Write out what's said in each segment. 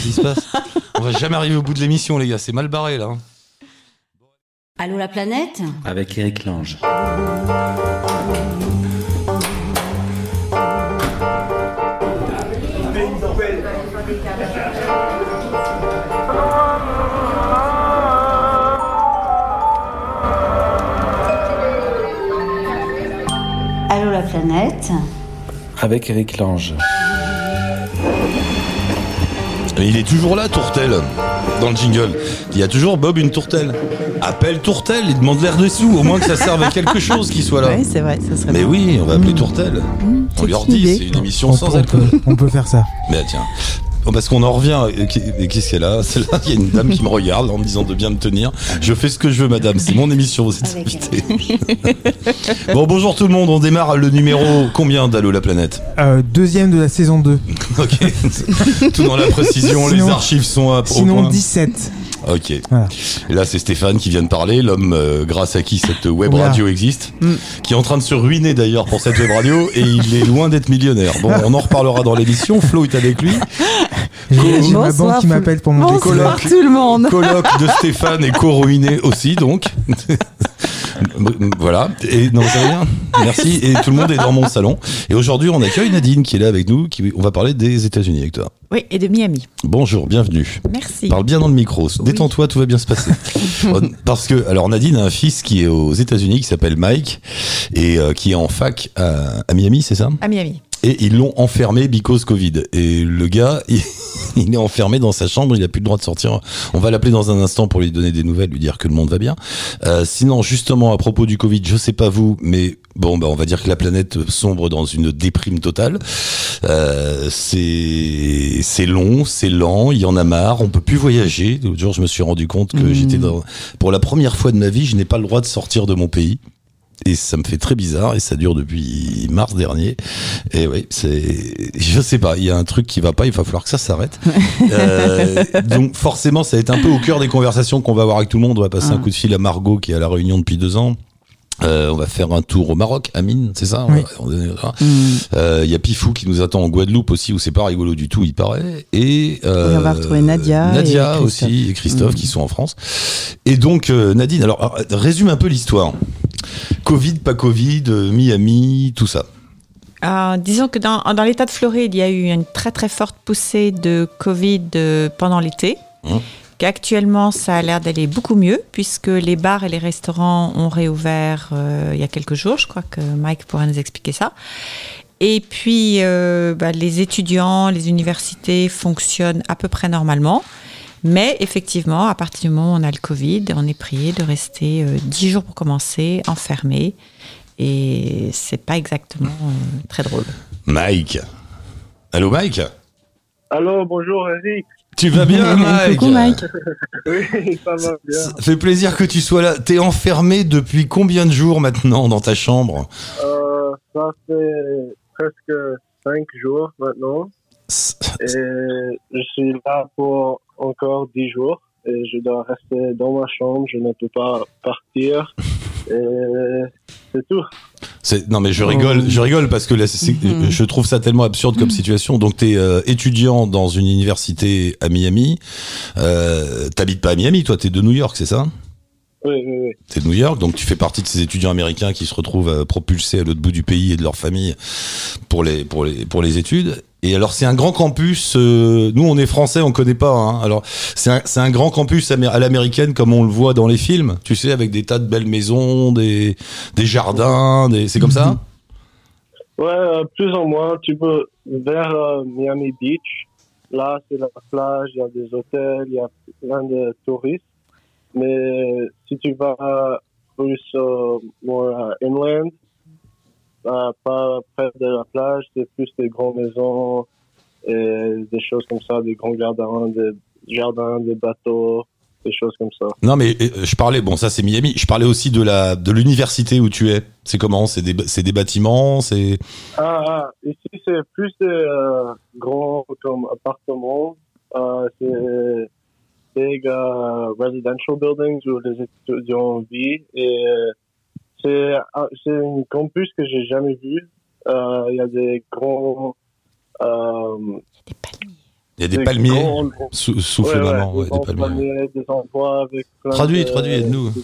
Qu'est-ce qui se passe? On va jamais arriver au bout de l'émission, les gars. C'est mal barré, là. hein. Allô la planète? Avec Eric Lange. Allô la planète? Avec Eric Lange. Et il est toujours là, Tourtel, dans le jingle. Il y a toujours Bob une tourtelle. Appelle Tourtel, il demande l'air dessous, au moins que ça serve à quelque chose qu'il soit là. Oui, c'est vrai, ça serait Mais bien. oui, on va appeler Mm. Tourtel. Mmh, On c'est leur une dit, c'est une émission On, sans peut, on alcool. peut- on peut faire ça. Mais tiens. Oh, Parce qu'on en revient. et Qu'est-ce qu'elle a C'est là, il y a une dame qui me regarde en me disant de bien me tenir. Je fais ce que je veux, madame. C'est mon émission, vous êtes Avec invité. bon, bonjour tout le monde. On démarre le numéro combien d'Allo la planète? Euh, deuxième de la saison 2. Ok. Tout dans la précision. Sinon- les archives sont à, Sinon point. 17. Ok. Voilà. Et là, c'est Stéphane qui vient de parler, l'homme euh, grâce à qui cette web radio existe, Mm. qui est en train de se ruiner d'ailleurs pour cette web radio et il est loin d'être millionnaire. Bon, on en reparlera dans l'émission. Flo est avec lui. J'ai ma Bonsoir, banque qui m'appelle pour mon Bonsoir colloque. tout le monde. Colloque de Stéphane et co-ruiné aussi, donc. voilà. Et non, rien. Merci. Et tout le monde est dans mon salon. Et aujourd'hui, on accueille Nadine qui est là avec nous. Qui, on va parler des États-Unis avec toi. Oui, et de Miami. Bonjour, bienvenue. Merci. Parle bien dans le micro. Détends-toi, tout va bien se passer. Parce que, alors Nadine a un fils qui est aux États-Unis, qui s'appelle Mike, et euh, qui est en fac à, à Miami, c'est ça? À Miami. Et ils l'ont enfermé because Covid. Et le gars, il, il est enfermé dans sa chambre, il a plus le droit de sortir. On va l'appeler dans un instant pour lui donner des nouvelles, lui dire que le monde va bien. Euh, sinon, justement, à propos du Covid, je sais pas vous, mais bon, bah, on va dire que la planète sombre dans une déprime totale. Euh, c'est c'est long, c'est lent, il y en a marre, on peut plus voyager. L'autre jour, je me suis rendu compte que Mhm. j'étais dans, pour la première fois de ma vie, je n'ai pas le droit de sortir de mon pays. Et ça me fait très bizarre et ça dure depuis mars dernier. Et oui, c'est, je sais pas, il y a un truc qui va pas, il va falloir que ça s'arrête. Euh, donc forcément, ça va être un peu au cœur des conversations qu'on va avoir avec tout le monde. On va passer un Ah. coup de fil à Margot qui est à la Réunion depuis deux ans. Euh, on va faire un tour au Maroc, Amine, c'est ça Oui. On va- Mm. Euh, Il y a Pifou qui nous attend en Guadeloupe aussi, où c'est pas rigolo du tout, il paraît. Et, euh, Et on va retrouver Nadia Nadia et Christophe. aussi, et Christophe Mm. qui sont en France. Et donc, euh, Nadine, alors alors, résume un peu l'histoire. Covid, pas Covid, euh, Miami, tout ça. Euh, disons que dans, dans l'état de Floride, il y a eu une très très forte poussée de Covid euh, pendant l'été. Hum. Qu'actuellement, ça a l'air d'aller beaucoup mieux puisque les bars et les restaurants ont réouvert euh, il y a quelques jours. Je crois que Mike pourra nous expliquer ça. Et puis, euh, bah, les étudiants, les universités fonctionnent à peu près normalement. Mais effectivement, à partir du moment où on a le Covid, on est prié de rester euh, 10 jours pour commencer, enfermé. Et c'est pas exactement euh, très drôle. Mike. Allô, Mike? Allô, bonjour Eric. Tu vas bien, Mike Coucou Mike. Oui, ça va bien. Ça fait plaisir que tu sois là. T'es enfermé depuis combien de jours maintenant dans ta chambre? Euh, ça fait presque cinq jours maintenant et je suis là pour encore dix jours et je dois rester dans ma chambre, je ne peux pas partir et c'est tout. C'est- Non mais je rigole, je rigole parce que là, c'est- Mhm. je trouve ça tellement absurde comme situation. Donc t'es euh, étudiant dans une université à Miami. Euh, T'habites pas à Miami, toi, t'es de New York, c'est ça? Oui, oui, oui. T'es de New York, donc tu fais partie de ces étudiants américains qui se retrouvent euh, propulsés à l'autre bout du pays et de leur famille pour les pour les pour les études. Et alors c'est un grand campus. euh, nous on est français, on connaît pas. Hein, alors c'est un, un grand campus à l'américaine comme on le voit dans les films. Tu sais avec des tas de belles maisons, des des jardins, des c'est comme ça? Ouais, euh, plus ou moins, tu peux vers euh, Miami Beach. Là, c'est la plage, il y a des hôtels, il y a plein de touristes. Mais si tu vas plus euh, more, euh, inland, euh, pas près de la plage, c'est plus des grandes maisons et des choses comme ça, des grands jardins, des jardins, des bateaux, des choses comme ça. Non mais euh, je parlais, bon ça c'est Miami. Je parlais aussi de la de l'université où tu es. C'est comment? C'est des c'est des bâtiments, c'est Ah, ah, ici, c'est plus des euh, grands comme appartements. Euh, c'est big euh, residential buildings où les étudiants vivent. Et euh, c'est c'est un campus que j'ai jamais vu. Euh, Il y a des grands... Euh, Des palmiers. Il y a des Des palmiers grands- sous, sous Ouais, feu ouais, maman, des ouais, des palmiers. palmiers, des endroits avec plein Traduis, de- traduis, aide-nous. de-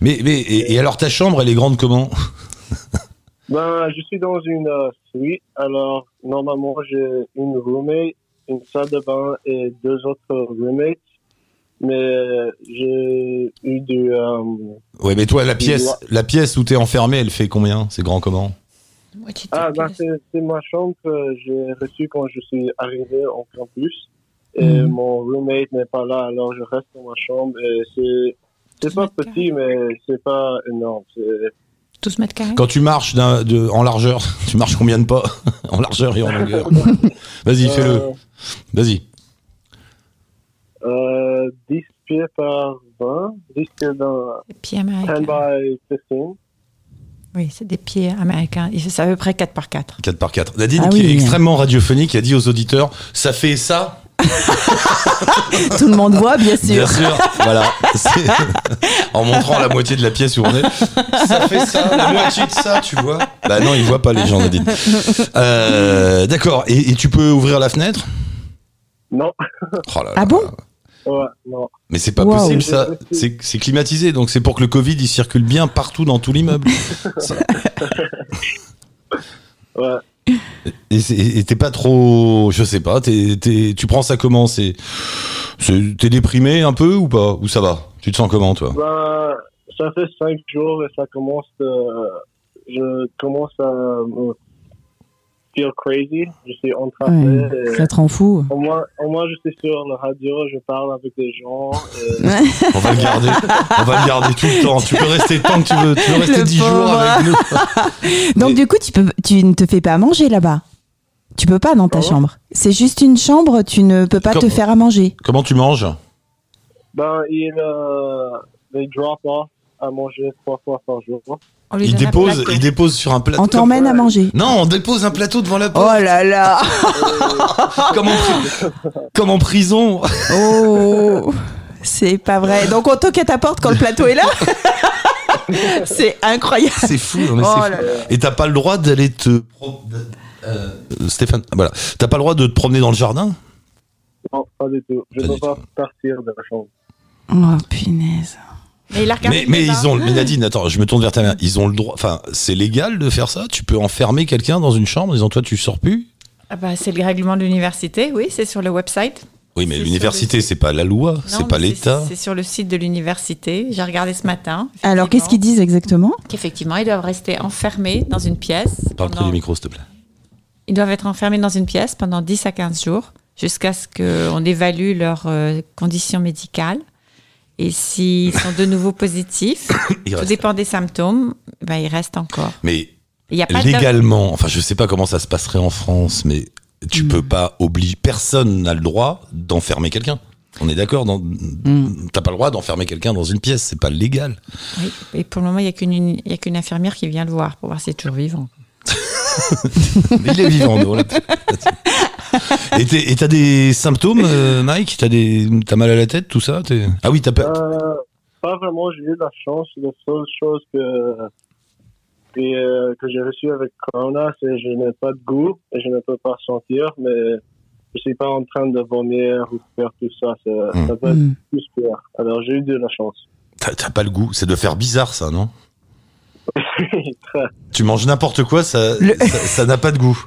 Mais, mais et, et alors ta chambre, elle est grande comment? Ben, je suis dans une euh, suite. Alors, normalement, j'ai une roommate, une salle de bain et deux autres roommates. Mais euh, j'ai eu du... euh, Ouais, mais toi, la pièce, dois- la pièce où t'es enfermé, elle fait combien C'est grand comment Ah, ben, c'est ma chambre que j'ai reçue quand je suis arrivé en campus. Et Mhm. mon roommate n'est pas là, alors je reste dans ma chambre. Et c'est... C'est pas petit, mais c'est pas énorme. C'est 12 mètres carrés? Quand tu marches de, en largeur, tu marches combien de pas? En largeur et en longueur Vas-y, fais-le. Euh, Vas-y. Euh, 10 pieds par 20, 10 pieds dans Des pieds 10 américains. by 15. Oui, c'est des pieds américains. Ça à peu près 4 par 4. 4 par 4. Nadine, Ah qui oui. est extrêmement radiophonique, a dit aux auditeurs ça fait ça Tout le monde voit, bien sûr. Bien sûr. voilà. C'est- en montrant la moitié de la pièce où on est. Ça fait ça, la moitié de ça, tu vois Bah non, ils voient pas les gens, Nadine. Euh, D'accord. Et, et tu peux ouvrir la fenêtre? Non, Oh là là. Ah bon? Ouais, non. Mais c'est pas possible ça. C'est climatisé, donc c'est pour que le Covid il circule bien partout dans tout l'immeuble. Ça- Ouais. Et t'es pas trop, je sais pas, t'es- t'es- tu prends ça comment? C'est, t'es déprimé un peu ou pas? Ou ça va? Tu te sens comment toi? Ben, ça fait 5 jours et ça commence de, je commence à me feel crazy. Je suis entravé. Ouais, et ça te rend fou. Au moins, au moins, je suis sur la radio, je parle avec des gens. et- On va le garder, on va le garder tout le temps. Tu peux rester tant que tu veux. Tu peux rester Le 10 jours avec nous. Donc Mais- du coup, tu, peux, tu ne te fais pas à manger là-bas. Tu peux pas dans ta chambre. C'est juste une chambre, tu ne peux pas te faire à manger. Comment tu manges? Ben, il, euh, they drop off à manger trois fois par jour. Il dépose, il dépose sur un plateau. On t'emmène à manger. Non, on dépose un plateau devant la Oh porte. là là Comme, en pri- comme en prison. Oh C'est pas vrai. Donc on toque à ta porte quand le plateau est là C'est incroyable. C'est fou. mais Oh là. Et t'as pas le droit d'aller te. euh, Stéphane, voilà. T'as pas le droit de te promener dans le jardin? Non, pas du tout. Je ne peux pas partir de la chambre. Oh punaise. Mais il a regardé Mais, le mais débat. ils ont, mais Nadine, attends, je me tourne vers ta mère. Ils ont le droit, enfin, c'est légal de faire ça? Tu peux enfermer quelqu'un dans une chambre en disant toi tu sors plus? Ah bah, c'est le règlement de l'université, oui, c'est sur le website. Oui, mais l'université, sur c'est pas la loi, c'est pas l'État. C'est sur le site de l'université. J'ai regardé ce matin. Alors qu'est-ce qu'ils disent exactement? Qu'effectivement, ils doivent rester enfermés dans une pièce. Parle près pendant- du micro, s'il te plaît. Ils doivent être enfermés dans une pièce pendant 10 à 15 jours jusqu'à ce qu'on évalue leurs euh, conditions médicales. Et s'ils sont de nouveau positifs, Il tout reste. dépend des symptômes, ben, ils restent encore. Mais Il y a pas de- légalement, enfin, je sais pas comment ça se passerait en France, mais tu Mm. peux pas obliger. Personne n'a le droit d'enfermer quelqu'un. On est d'accord dans... Mm. T'as pas le droit d'enfermer quelqu'un dans une pièce, c'est pas légal. Oui, et pour le moment, il n'y a qu'une il y a qu'une infirmière qui vient le voir pour voir s'il est toujours vivant. Mais il est vivant, nous, Et t'as des symptômes, euh, Mike? T'as des, t'as mal à la tête, tout ça? Ah oui, t'as pas. Euh, pas vraiment, j'ai eu la chance. La seule chose que, que, euh, que j'ai reçue avec Corona, c'est que je n'ai pas de goût et je ne peux pas sentir, mais je suis pas en train de vomir ou faire tout ça. Ça, Hmm. ça peut être Hmm. plus pire. Alors j'ai eu de la chance. T'as pas le goût. C'est de faire bizarre, ça, non? Tu manges n'importe quoi, ça Le- ça ça n'a pas de goût.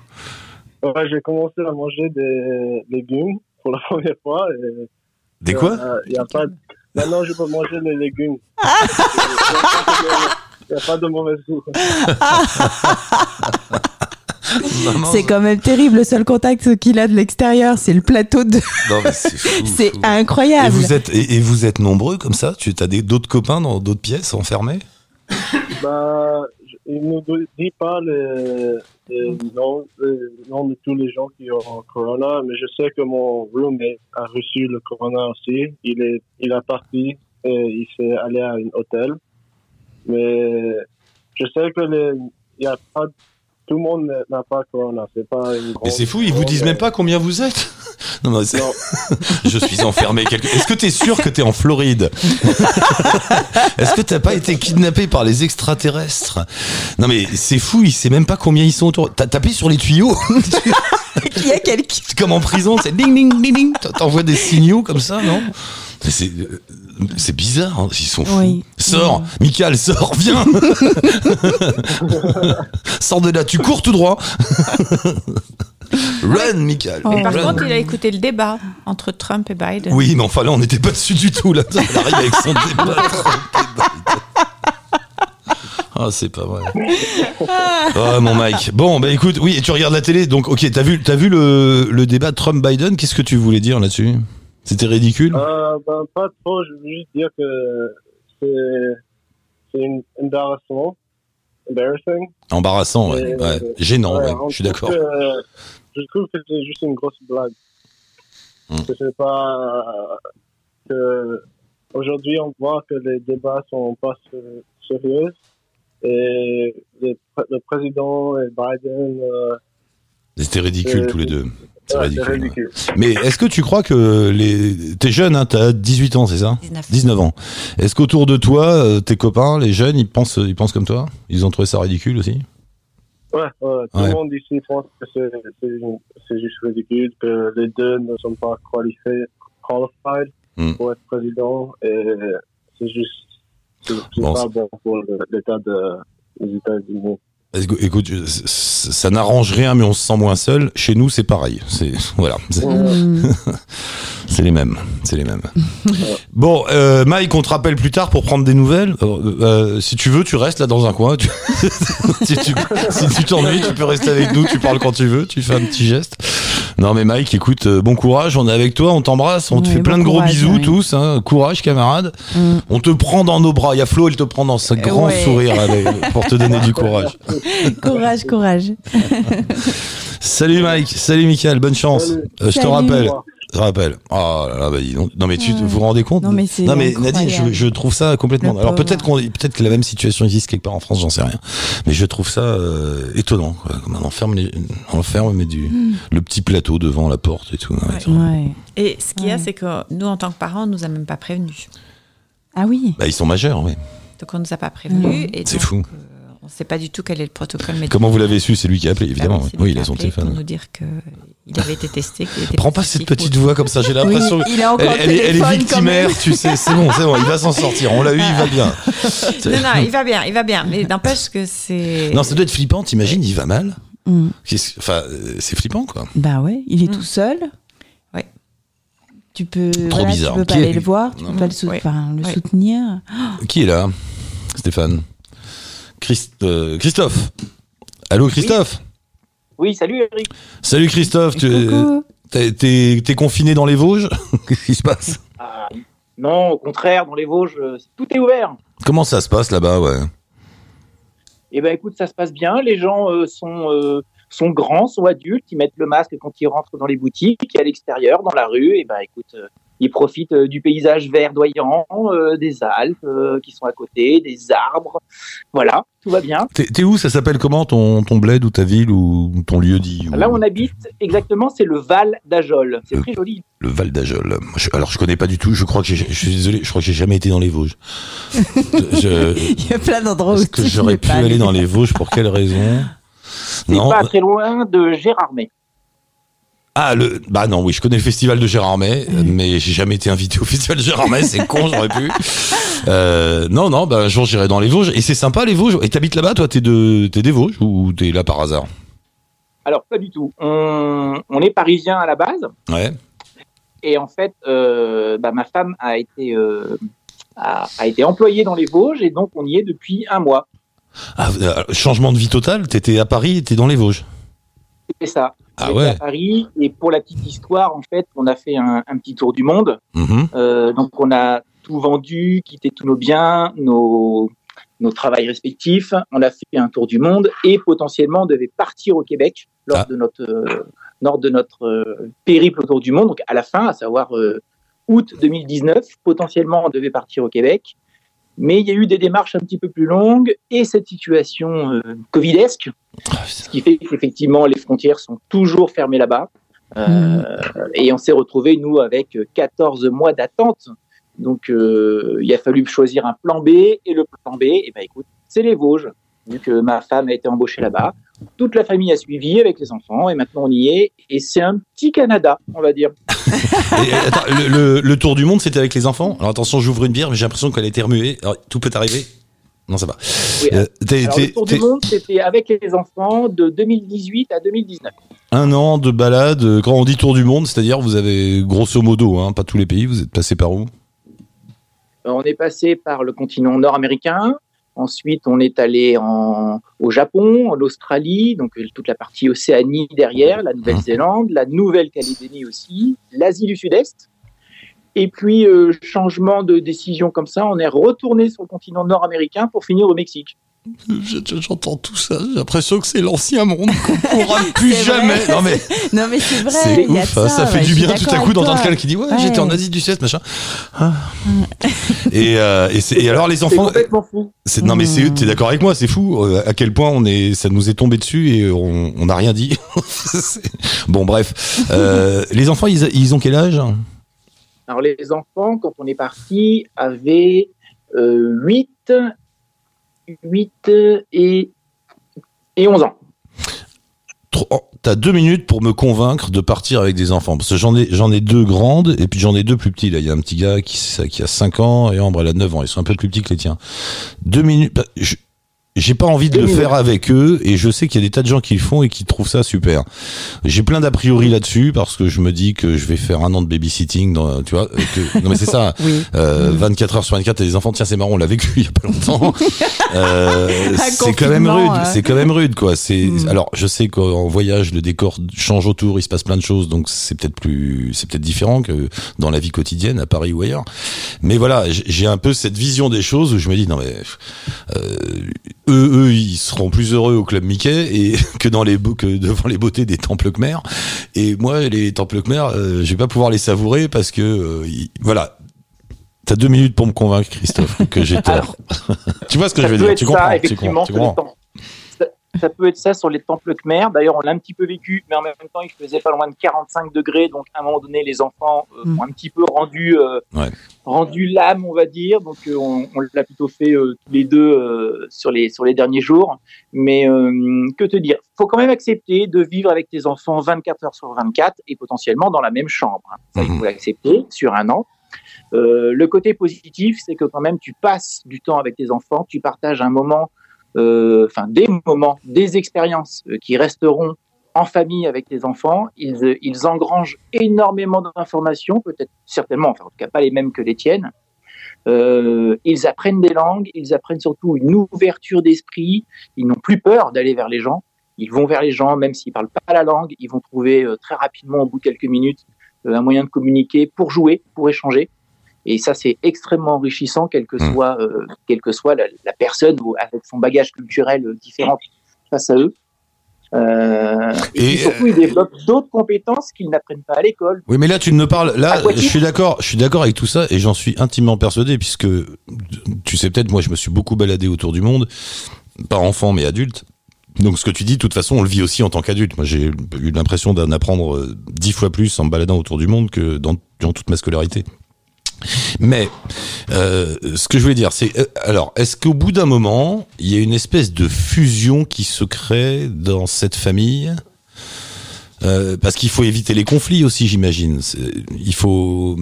Ouais, j'ai commencé à manger des légumes pour la première fois. Et, Des quoi euh, y a pas de... Maintenant, je peux manger les légumes. Il n'y a pas de mauvais goût. C'est quand même terrible. Le seul contact qu'il a de l'extérieur, c'est le plateau de. C'est fou. Et incroyable. vous êtes et, et vous êtes nombreux comme ça? Tu as des d'autres copains dans d'autres pièces enfermés Bah, il ne nous dit pas noms, les noms de tous les gens qui ont corona, mais je sais que mon roommate a reçu le corona aussi. Il est, il a parti et il s'est allé à un hôtel. Mais je sais que il y a pas tout le monde n'a pas corona. C'est pas une Mais c'est fou, ils vous disent même pas combien vous êtes Non, non, c'est- Non. je suis enfermé. quelque- Est-ce que t'es sûr que t'es en Floride Est-ce que t'as pas été kidnappé par les extraterrestres Non mais c'est fou, il sait même pas combien ils sont autour. T'as tapé sur les tuyaux Il y a quelqu'un. C'est comme en prison, c'est ding ding ding ding. T'envoies des signaux comme ça, non? C'est euh, c'est bizarre, hein, ils sont fous. Oui. Sors, Michael, sors, viens. sors de là, tu cours tout droit. Run, Michael. Oh. Par run. contre, il a écouté le débat entre Trump et Biden. Oui, mais enfin là, on n'était pas dessus du tout. Là, il arrive avec son débat. Trump et Biden. Ah, c'est pas vrai. Ah, mon Mike. Bon, bah écoute, oui, et tu regardes la télé, donc ok, t'as vu, t'as vu le, le débat Trump-Biden? Qu'est-ce que tu voulais dire là-dessus? C'était ridicule? Euh, ben, pas trop. Je veux juste dire que c'est embarrassant. Embarrassing. Embarrassant, ouais. Et, ouais. euh, Gênant, Ouais, Je suis d'accord. Je trouve que c'est juste une grosse blague. Hmm. Que c'est pas que aujourd'hui on voit que les débats sont pas sé- sérieux et le président et Biden euh, C'était ridicule euh, tous les deux. C'est ouais, ridicule. c'est ouais. ridicule. Mais est-ce que tu crois que les. T'es jeune, hein, t'as 18 ans, c'est ça 19. 19 ans. Est-ce qu'autour de toi, euh, tes copains, les jeunes, ils pensent, ils pensent comme toi Ils ont trouvé ça ridicule aussi Ouais, ouais, tout Ouais. le monde ici pense que c'est juste ridicule, que les deux ne sont pas qualifiés, qualified Hmm. pour être président et c'est juste c'est Bon, pas bon pour l'état de- des États-Unis. Écou- Écoute, ça n'arrange rien, mais on se sent moins seul. Chez nous, c'est pareil. C'est voilà, c'est les mêmes, c'est les mêmes. Bon, euh, Mike, on te rappelle plus tard pour prendre des nouvelles. Euh, euh, si tu veux, tu restes là dans un coin. Tu- si tu si tu t'ennuies, tu peux rester avec nous. Tu parles quand tu veux. Tu fais un petit geste. Non, mais Mike, écoute, euh, bon courage. On est avec toi. On t'embrasse. On te fait plein de gros courage, bisous tous. hein. Courage, camarade. Mm. On te prend dans nos bras. Il y a Flo, elle te prend dans ce grand Ouais. sourire avec- pour te donner du courage. Courage, courage. Salut Mike, salut Michael, bonne chance. Salut. Euh, je te rappelle, je rappelle. Oh là là, bah dis donc. Non mais tu vous vous rendez compte Non, mais c'est Nadine, je, incroyable. je trouve ça complètement. Le Alors peut-être qu'on, peut-être que la même situation existe quelque part en France, j'en sais rien. Mais je trouve ça euh, étonnant. Quoi. Comme on enferme, les, on enferme mais du le petit plateau devant la porte et tout. Ouais, Ouais. Et ce qu'il y a, c'est que nous, en tant que parents, on nous a même pas prévenus. Ah oui. Bah ils sont majeurs, oui. Donc on nous a pas prévenus. et C'est donc, fou. euh, on ne sait pas du tout quel est le protocole médical. Comment vous l'avez su? C'est lui qui a appelé, Ah évidemment. oui, oui. Oui, il a son téléphone. Pour nous dire qu'il avait été testé. qu'il était Prends pas cette petite voix comme ça. J'ai Oui, l'impression. il a encore Elle, le elle est- victimaire, tu sais, c'est bon, c'est bon, il va s'en sortir. On l'a eu, il va bien. Non, non, il va bien, il va bien. Mais n'empêche que c'est. Non, ça doit être flippant, t'imagines, il va mal. Mm. Enfin, euh, c'est flippant, quoi. Bah ouais, il est Mm. tout seul. Ouais. Tu peux, Trop voilà, bizarre. tu peux Qui pas est- aller le voir, tu Non. peux pas le, sou- Ouais. enfin, le Ouais. soutenir. Qui est là Stéphane? Christ- euh, Christophe Allô, Christophe? Oui, salut Eric. Salut, Christophe. T'es, confiné dans les Vosges? Qu'est-ce qui se passe? Ah, non, au contraire, dans les Vosges, euh, tout est ouvert. Comment ça se passe là-bas, ouais? Eh ben, écoute, ça se passe bien. Les gens euh, sont euh, sont grands, sont adultes. Ils mettent le masque quand ils rentrent dans les boutiques et à l'extérieur, dans la rue. Et ben, écoute, euh, ils profitent euh, du paysage verdoyant, euh, des Alpes euh, qui sont à côté, des arbres. Voilà, tout va bien. T'es, où? Ça s'appelle comment ton, ton bled ou ta ville ou ton lieu dit ou- Là où on habite, exactement, c'est le Val d'Ajol. C'est très joli. Le Val d'Ajol. Alors, je connais pas du tout. Je crois que j'ai, je suis désolé. Je crois que j'ai jamais été dans les Vosges. Je- Il y a plein d'endroits où est-ce que j'aurais pu aller dans les Vosges? Pour quelle raison? C'est pas très loin de Gérardmer. Ah, le, bah non, oui, je connais le festival de Gérardmer, mais j'ai jamais été invité au festival de Gérardmer, c'est con, j'aurais pu. Euh, non, non, bah un jour j'irai dans les Vosges, et c'est sympa les Vosges. Et t'habites là-bas, toi, t'es de, t'es des Vosges ou t'es là par hasard? Alors, pas du tout. On, on est parisien à la base. Ouais. Et en fait, euh, bah, ma femme a été, euh, a, a été employée dans les Vosges et donc on y est depuis un mois. Ah, changement de vie total, t'étais à Paris, et t'es dans les Vosges. C'est ça. Ah ouais. à Paris et pour la petite histoire, en fait, on a fait un, un petit tour du monde. Mhm. Euh, donc on a tout vendu, quitté tous nos biens, nos nos travails respectifs. On a fait un tour du monde et potentiellement on devait partir au Québec lors Ah. de notre euh, lors de notre euh, périple autour du monde. Donc à la fin, à savoir août 2019, potentiellement on devait partir au Québec. Mais il y a eu des démarches un petit peu plus longues et cette situation euh, covidesque, ce qui fait qu'effectivement les frontières sont toujours fermées là-bas. Euh, Et on s'est retrouvé nous avec 14 mois d'attente. Donc euh, il a fallu choisir un plan B et le plan B, et ben écoute, c'est les Vosges. Vu que ma femme a été embauchée là-bas, toute la famille a suivi avec les enfants et maintenant on y est. Et c'est un petit Canada, on va dire. Et, attends, le, le- le tour du monde, c'était avec les enfants? Alors attention, j'ouvre une bière, mais j'ai l'impression qu'elle a été remuée. Alors, tout peut arriver Non, ça va. Oui, Euh, Alors, le tour du monde, c'était avec les enfants de 2018 à 2019. un an de balade, euh, quand on dit tour du monde, c'est-à-dire vous avez grosso modo, hein, pas tous les pays, vous êtes passé par où? Euh, On est passé par le continent nord-américain. Ensuite, on est allé en, au Japon, en Australie, donc euh, toute la partie Océanie derrière, la Nouvelle-Zélande, la Nouvelle-Calédonie aussi, l'Asie du Sud-Est. Et puis, euh, changement de décision comme ça, on est retourné sur le continent nord-américain pour finir au Mexique. J'entends tout ça, j'ai l'impression que c'est l'ancien monde qu'on pourra plus jamais. vrai. Non mais Non, mais c'est vrai. c'est ouf, hein, ça, fait ouais, du bien tout à coup d'entendre quelqu'un qui dit ouais, Ouais. j'étais en Asie du Sud-Est machin. Ah. et, euh, et, c'est- et alors les C'est enfants, complètement fou. c'est- non mais c'est t'es d'accord avec moi, c'est fou euh, à quel point on est, ça nous est tombé dessus et on n'a rien dit. Bon bref, euh, les enfants ils, ils ont quel âge? Alors, les enfants, quand on est parti, avaient euh, 8, 8 et, et 11 ans. Oh, T'as deux minutes pour me convaincre de partir avec des enfants. Parce que j'en ai, j'en ai deux grandes et puis j'en ai deux plus petits. Là, il y a un petit gars qui, qui a 5 ans et Ambre, elle a 9 ans. Ils sont un peu plus petits que les tiens. Deux minutes. bah, j'ai pas envie de le faire avec eux et je sais qu'il y a des tas de gens qui le font et qui trouvent ça super. J'ai plein d'a priori là-dessus parce que je me dis que je vais faire un an de babysitting dans, tu vois, euh, que, non mais c'est ça. Oui. Euh, 24 heures sur 24 et des enfants tiens c'est marrant on l'a vécu il y a pas longtemps euh, c'est quand même rude hein. c'est quand même rude quoi c'est Mm. alors je sais qu'en voyage le décor change autour il se passe plein de choses donc c'est peut-être plus c'est peut-être différent que dans la vie quotidienne à Paris ou ailleurs mais voilà j'ai un peu cette vision des choses où je me dis non mais euh, eux eux ils seront plus heureux au club Mickey et que dans les beaux- que devant les beautés des temples Khmer et moi les temples Khmer euh, je vais pas pouvoir les savourer parce que euh, ils- voilà T'as deux minutes pour me convaincre, Christophe, que j'ai tort. tu vois ce que ça je veux dire ça, comprends Tu effectivement, comprends, tu sur les comprends. Ça, peut être ça sur les temples Khmer. D'ailleurs, on l'a un petit peu vécu, mais en même temps, il faisait pas loin de 45 degrés. Donc, à un moment donné, les enfants euh, Mm. ont un petit peu rendu, euh, Ouais. rendu l'âme, on va dire. Donc, euh, on, on l'a plutôt fait euh, tous les deux euh, sur, les, sur les derniers jours. Mais euh, que te dire? Faut quand même accepter de vivre avec tes enfants 24 heures sur 24 et potentiellement dans la même chambre. hein. Ça, il Mhm. faut l'accepter sur un an. Euh, le côté positif, c'est que quand même tu passes du temps avec tes enfants, tu partages un moment, euh, enfin des moments, des expériences euh, qui resteront en famille avec tes enfants. Ils, euh, ils engrangent énormément d'informations, peut-être certainement, enfin en tout cas pas les mêmes que les tiennes. Euh, ils apprennent des langues, ils apprennent surtout une ouverture d'esprit. Ils n'ont plus peur d'aller vers les gens. Ils vont vers les gens, même s'ils parlent pas la langue, ils vont trouver euh, très rapidement, au bout de quelques minutes, euh, un moyen de communiquer pour jouer, pour échanger. Et ça, c'est extrêmement enrichissant, quelle que Mm. soit, euh, quelle que soit la, la personne ou avec son bagage culturel euh, différent face à eux. Euh, et, Et, puis surtout, ils développent d'autres compétences qu'ils n'apprennent pas à l'école. Oui, mais là, tu me parles. Là, je suis d'accord. Je suis d'accord avec tout ça, et j'en suis intimement persuadé, puisque tu sais peut-être, moi, je me suis beaucoup baladé autour du monde, pas enfant, mais adulte. Donc, ce que tu dis, de toute façon, on le vit aussi en tant qu'adulte. Moi, j'ai eu l'impression d'en apprendre dix fois plus en me baladant autour du monde que dans, durant toute ma scolarité. Mais euh, ce que je voulais dire, c'est euh, alors, est-ce qu'au bout d'un moment, il y a une espèce de fusion qui se crée dans cette famille? Euh, Parce qu'il faut éviter les conflits aussi, j'imagine. Il faut,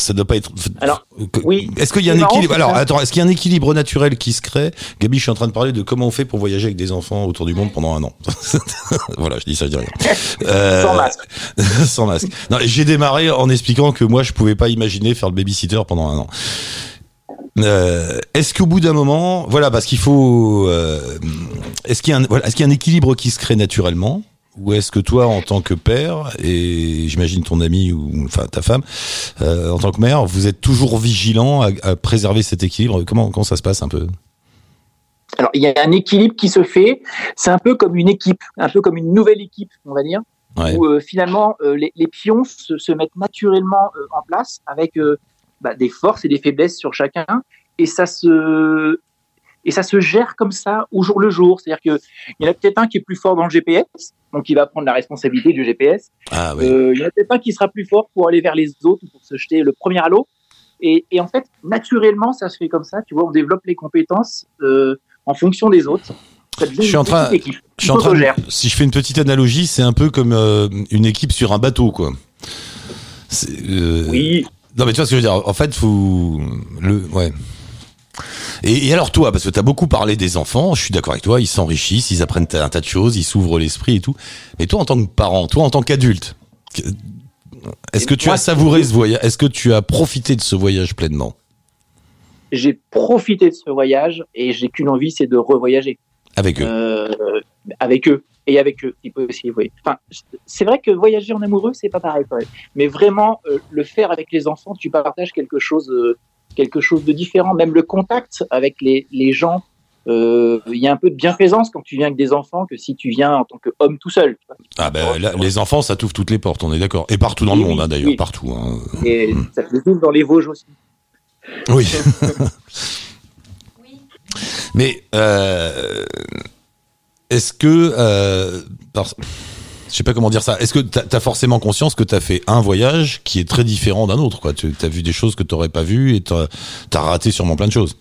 ça doit pas être. Alors, oui. Est-ce qu'il y a un marrant, équilibre Alors, attends, est-ce qu'il y a un équilibre naturel qui se crée? Gabi, je suis en train de parler de comment on fait pour voyager avec des enfants autour du monde pendant un an. voilà, je dis ça, je dis rien. Euh, Sans masque. sans masque. Non, j'ai démarré en expliquant que moi, je pouvais pas imaginer faire le babysitter pendant un an. Euh, est-ce qu'au bout d'un moment, voilà, parce qu'il faut, euh, est-ce qu'il y a un, voilà, est-ce qu'il y a un équilibre qui se crée naturellement, ou est-ce que toi, en tant que père, et j'imagine ton ami ou enfin ta femme, euh, en tant que mère, vous êtes toujours vigilant à, à préserver cet équilibre? Comment comment ça se passe un peu? Alors, il y a un équilibre qui se fait. C'est un peu comme une équipe, un peu comme une nouvelle équipe, on va dire, Ouais. où euh, finalement euh, les, les pions se, se mettent naturellement en place avec bah, des forces et des faiblesses sur chacun. et ça se et ça se gère comme ça au jour le jour. C'est-à-dire qu'il y en a peut-être un qui est plus fort dans le GPS, donc il va prendre la responsabilité du GPS. Ah oui. Euh, il y en a peut-être un qui sera plus fort pour aller vers les autres, pour se jeter le premier à l'eau. Et, et en fait, naturellement, ça se fait comme ça. Tu vois, on développe les compétences euh, en fonction des autres. Je suis en train- Je suis en train si je fais une petite analogie, c'est un peu comme euh, une équipe sur un bateau, quoi. Euh, Oui, Non, mais tu vois ce que je veux dire. En fait, faut le ouais. Et, et alors toi, parce que tu as beaucoup parlé des enfants, je suis d'accord avec toi, ils s'enrichissent, ils apprennent un tas de choses, ils s'ouvrent l'esprit et tout. Mais toi, en tant que parent, toi, en tant qu'adulte, est-ce que tu Moi, as savouré ce voyage Est-ce que tu as profité de ce voyage pleinement? J'ai profité de ce voyage et j'ai qu'une envie, c'est de revoyager. avec eux euh, avec eux et avec eux, si possible. Oui. Enfin, c'est vrai que voyager en amoureux, c'est pas pareil, quand même. mais vraiment euh, le faire avec les enfants, tu partages quelque chose, euh, quelque chose de différent. Même le contact avec les, les gens, euh, il y a un peu de bienfaisance quand tu viens avec des enfants que si tu viens en tant qu'homme tout seul. Ah ben là, les enfants, ça t'ouvre toutes les portes, on est d'accord. Et partout dans le Oui, monde, hein, d'ailleurs, oui. partout. hein. Et ça te ouvre dans les Vosges aussi. Oui. Mais euh, est-ce que, euh, par- je sais pas comment dire ça. Est-ce que tu as forcément conscience que tu as fait un voyage qui est très différent d'un autre, quoi? Tu as vu des choses que tu pas vues et tu as raté sûrement plein de choses.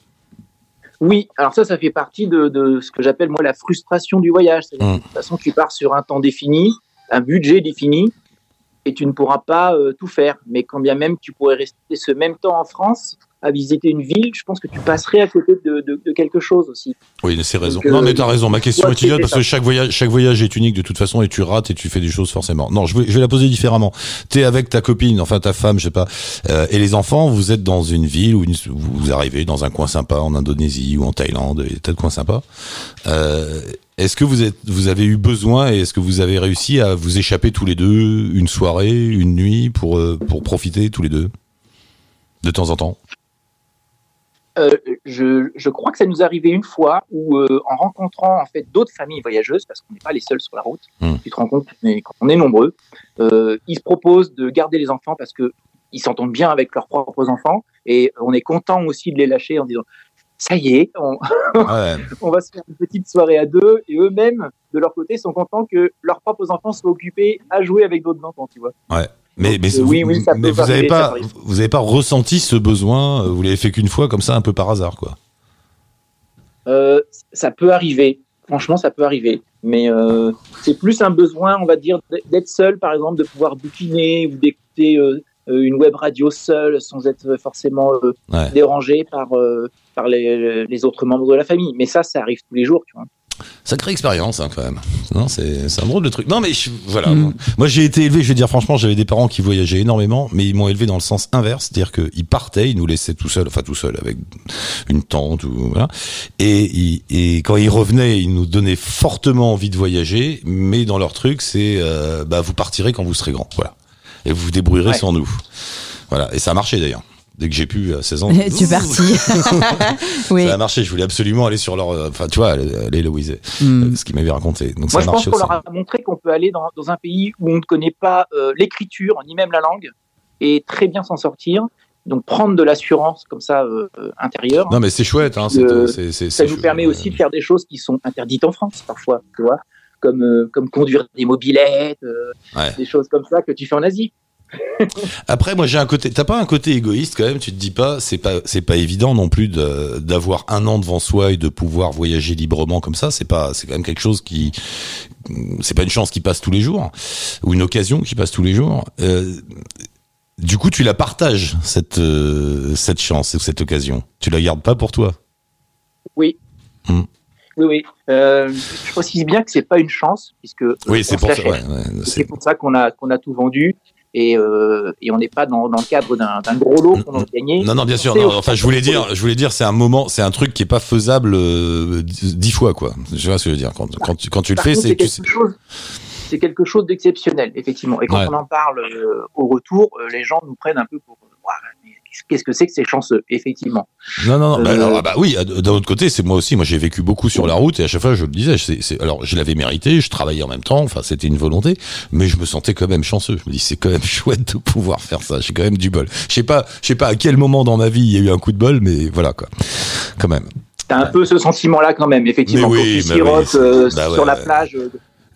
Oui, alors ça, ça fait partie de, de ce que j'appelle moi la frustration du voyage. C'est-à-dire que Mm. De toute façon, tu pars sur un temps défini, un budget défini, et tu ne pourras pas euh, tout faire. Mais quand bien même tu pourrais rester ce même temps en France à visiter une ville, je pense que tu passerais à côté de, de- de quelque chose aussi. Oui, c'est raison. Donc, euh, non, mais t'as raison. Ma question est idiote parce que chaque voyage, chaque voyage est unique de toute façon et tu rates et tu fais des choses forcément. Non, je vais, je vais la poser différemment. T'es avec ta copine, enfin ta femme, je sais pas, euh, et les enfants, vous êtes dans une ville où vous arrivez dans un coin sympa en Indonésie ou en Thaïlande, a tas de coins sympas. Euh, est-ce que vous êtes, vous avez eu besoin et est-ce que vous avez réussi à vous échapper tous les deux une soirée, une nuit pour euh, pour profiter tous les deux de temps en temps? Euh, je, je crois que ça nous est arrivé une fois où, euh, en rencontrant en fait d'autres familles voyageuses, parce qu'on n'est pas les seuls sur la route, Mm. tu te rends compte qu'on est, qu'on est nombreux, euh, ils se proposent de garder les enfants parce que ils s'entendent bien avec leurs propres enfants et on est content aussi de les lâcher en disant ça y est, on, Ouais. on va se faire une petite soirée à deux et eux-mêmes de leur côté sont contents que leurs propres enfants soient occupés à jouer avec d'autres enfants, tu vois. Mais, mais, Euh, vous, oui, oui, ça peut mais vous avez arriver, pas, vous avez pas ressenti ce besoin. euh, Vous l'avez fait qu'une fois, comme ça, un peu par hasard, quoi. Euh, ça peut arriver. Franchement, ça peut arriver. Mais euh, c'est plus un besoin, on va dire, d'être seul, par exemple, de pouvoir bouquiner ou d'écouter euh, une web radio seule sans être forcément Ouais. dérangé par, par les, les autres membres de la famille. Mais ça, ça arrive tous les jours, tu vois. Sacrée expérience, hein, quand même. Non, c'est, c'est un drôle de truc. Non, mais je- voilà. Mm. Moi, j'ai été élevé, je vais dire franchement, j'avais des parents qui voyageaient énormément, mais ils m'ont élevé dans le sens inverse, c'est-à-dire qu'ils partaient, ils nous laissaient tout seuls, enfin tout seuls, avec une tante ou voilà. Et, ils- et quand ils revenaient, ils nous donnaient fortement envie de voyager, mais dans leur truc, c'est, euh, bah, vous partirez quand vous serez grand, voilà. Et vous vous débrouillerez Ouais. sans nous. Voilà. Et ça a marché d'ailleurs. Dès que j'ai pu, à 16 ans. tu es parti. oui. Ça a marché. Je voulais absolument aller sur leur, euh, enfin, tu vois, aller, Louise, Mm. ce qu'ils m'avaient raconté. Donc Moi, ça a je pense marché qu'on leur a montré qu'on peut aller dans, dans un pays où on ne connaît pas euh, l'écriture, ni même la langue, et très bien s'en sortir. Donc, prendre de l'assurance comme ça euh, euh, intérieure. Non, mais c'est chouette. Hein, Euh, ça nous permet aussi de faire des choses qui sont interdites en France parfois, tu vois, comme, euh, comme conduire des mobilettes, euh, Ouais. des choses comme ça que tu fais en Asie. Après, moi, j'ai un côté. T'as pas un côté égoïste quand même Tu te dis pas, c'est pas, c'est pas évident non plus d'avoir un an devant soi et de pouvoir voyager librement comme ça. C'est pas, c'est quand même quelque chose qui, c'est pas une chance qui passe tous les jours ou une occasion qui passe tous les jours. Euh, du coup, tu la partages cette, euh, cette chance ou cette occasion. Tu la gardes pas pour toi? Oui. Hmm. Oui, oui. Euh, je précise bien que c'est pas une chance, puisque Oui, c'est pour. Ouais, ouais, pour ça qu'on a, qu'on a tout vendu et, euh, et on n'est pas dans, dans le cadre d'un gros lot qu'on a gagné. Non, non, bien sûr. Non, enfin, je voulais dire, je voulais dire, c'est un moment, c'est un truc qui est pas faisable euh, dix fois, quoi. Je vois ce que je veux dire. Quand, quand tu, quand tu le fais, c'est. C'est quelque chose d'exceptionnel, effectivement. Et quand Ouais. on en parle euh, au retour, euh, les gens nous prennent un peu pour. Euh, qu'est-ce que c'est que c'est chanceux, effectivement. Non, non, non. bah, Euh, alors, ah bah oui, à- d'un autre côté, c'est moi aussi. Moi, j'ai vécu beaucoup sur la route et à chaque fois, je me disais, alors, je l'avais mérité, je travaillais en même temps, enfin, c'était une volonté, mais je me sentais quand même chanceux. Je me dis, c'est quand même chouette de pouvoir faire ça. J'ai quand même du bol. Je sais pas, je sais pas à quel moment dans ma vie il y a eu un coup de bol, mais voilà, quoi. Quand même. T'as un peu ce sentiment-là quand même, effectivement. Mais quand tu mais sirotes oui, euh, bah sur ouais. la plage euh,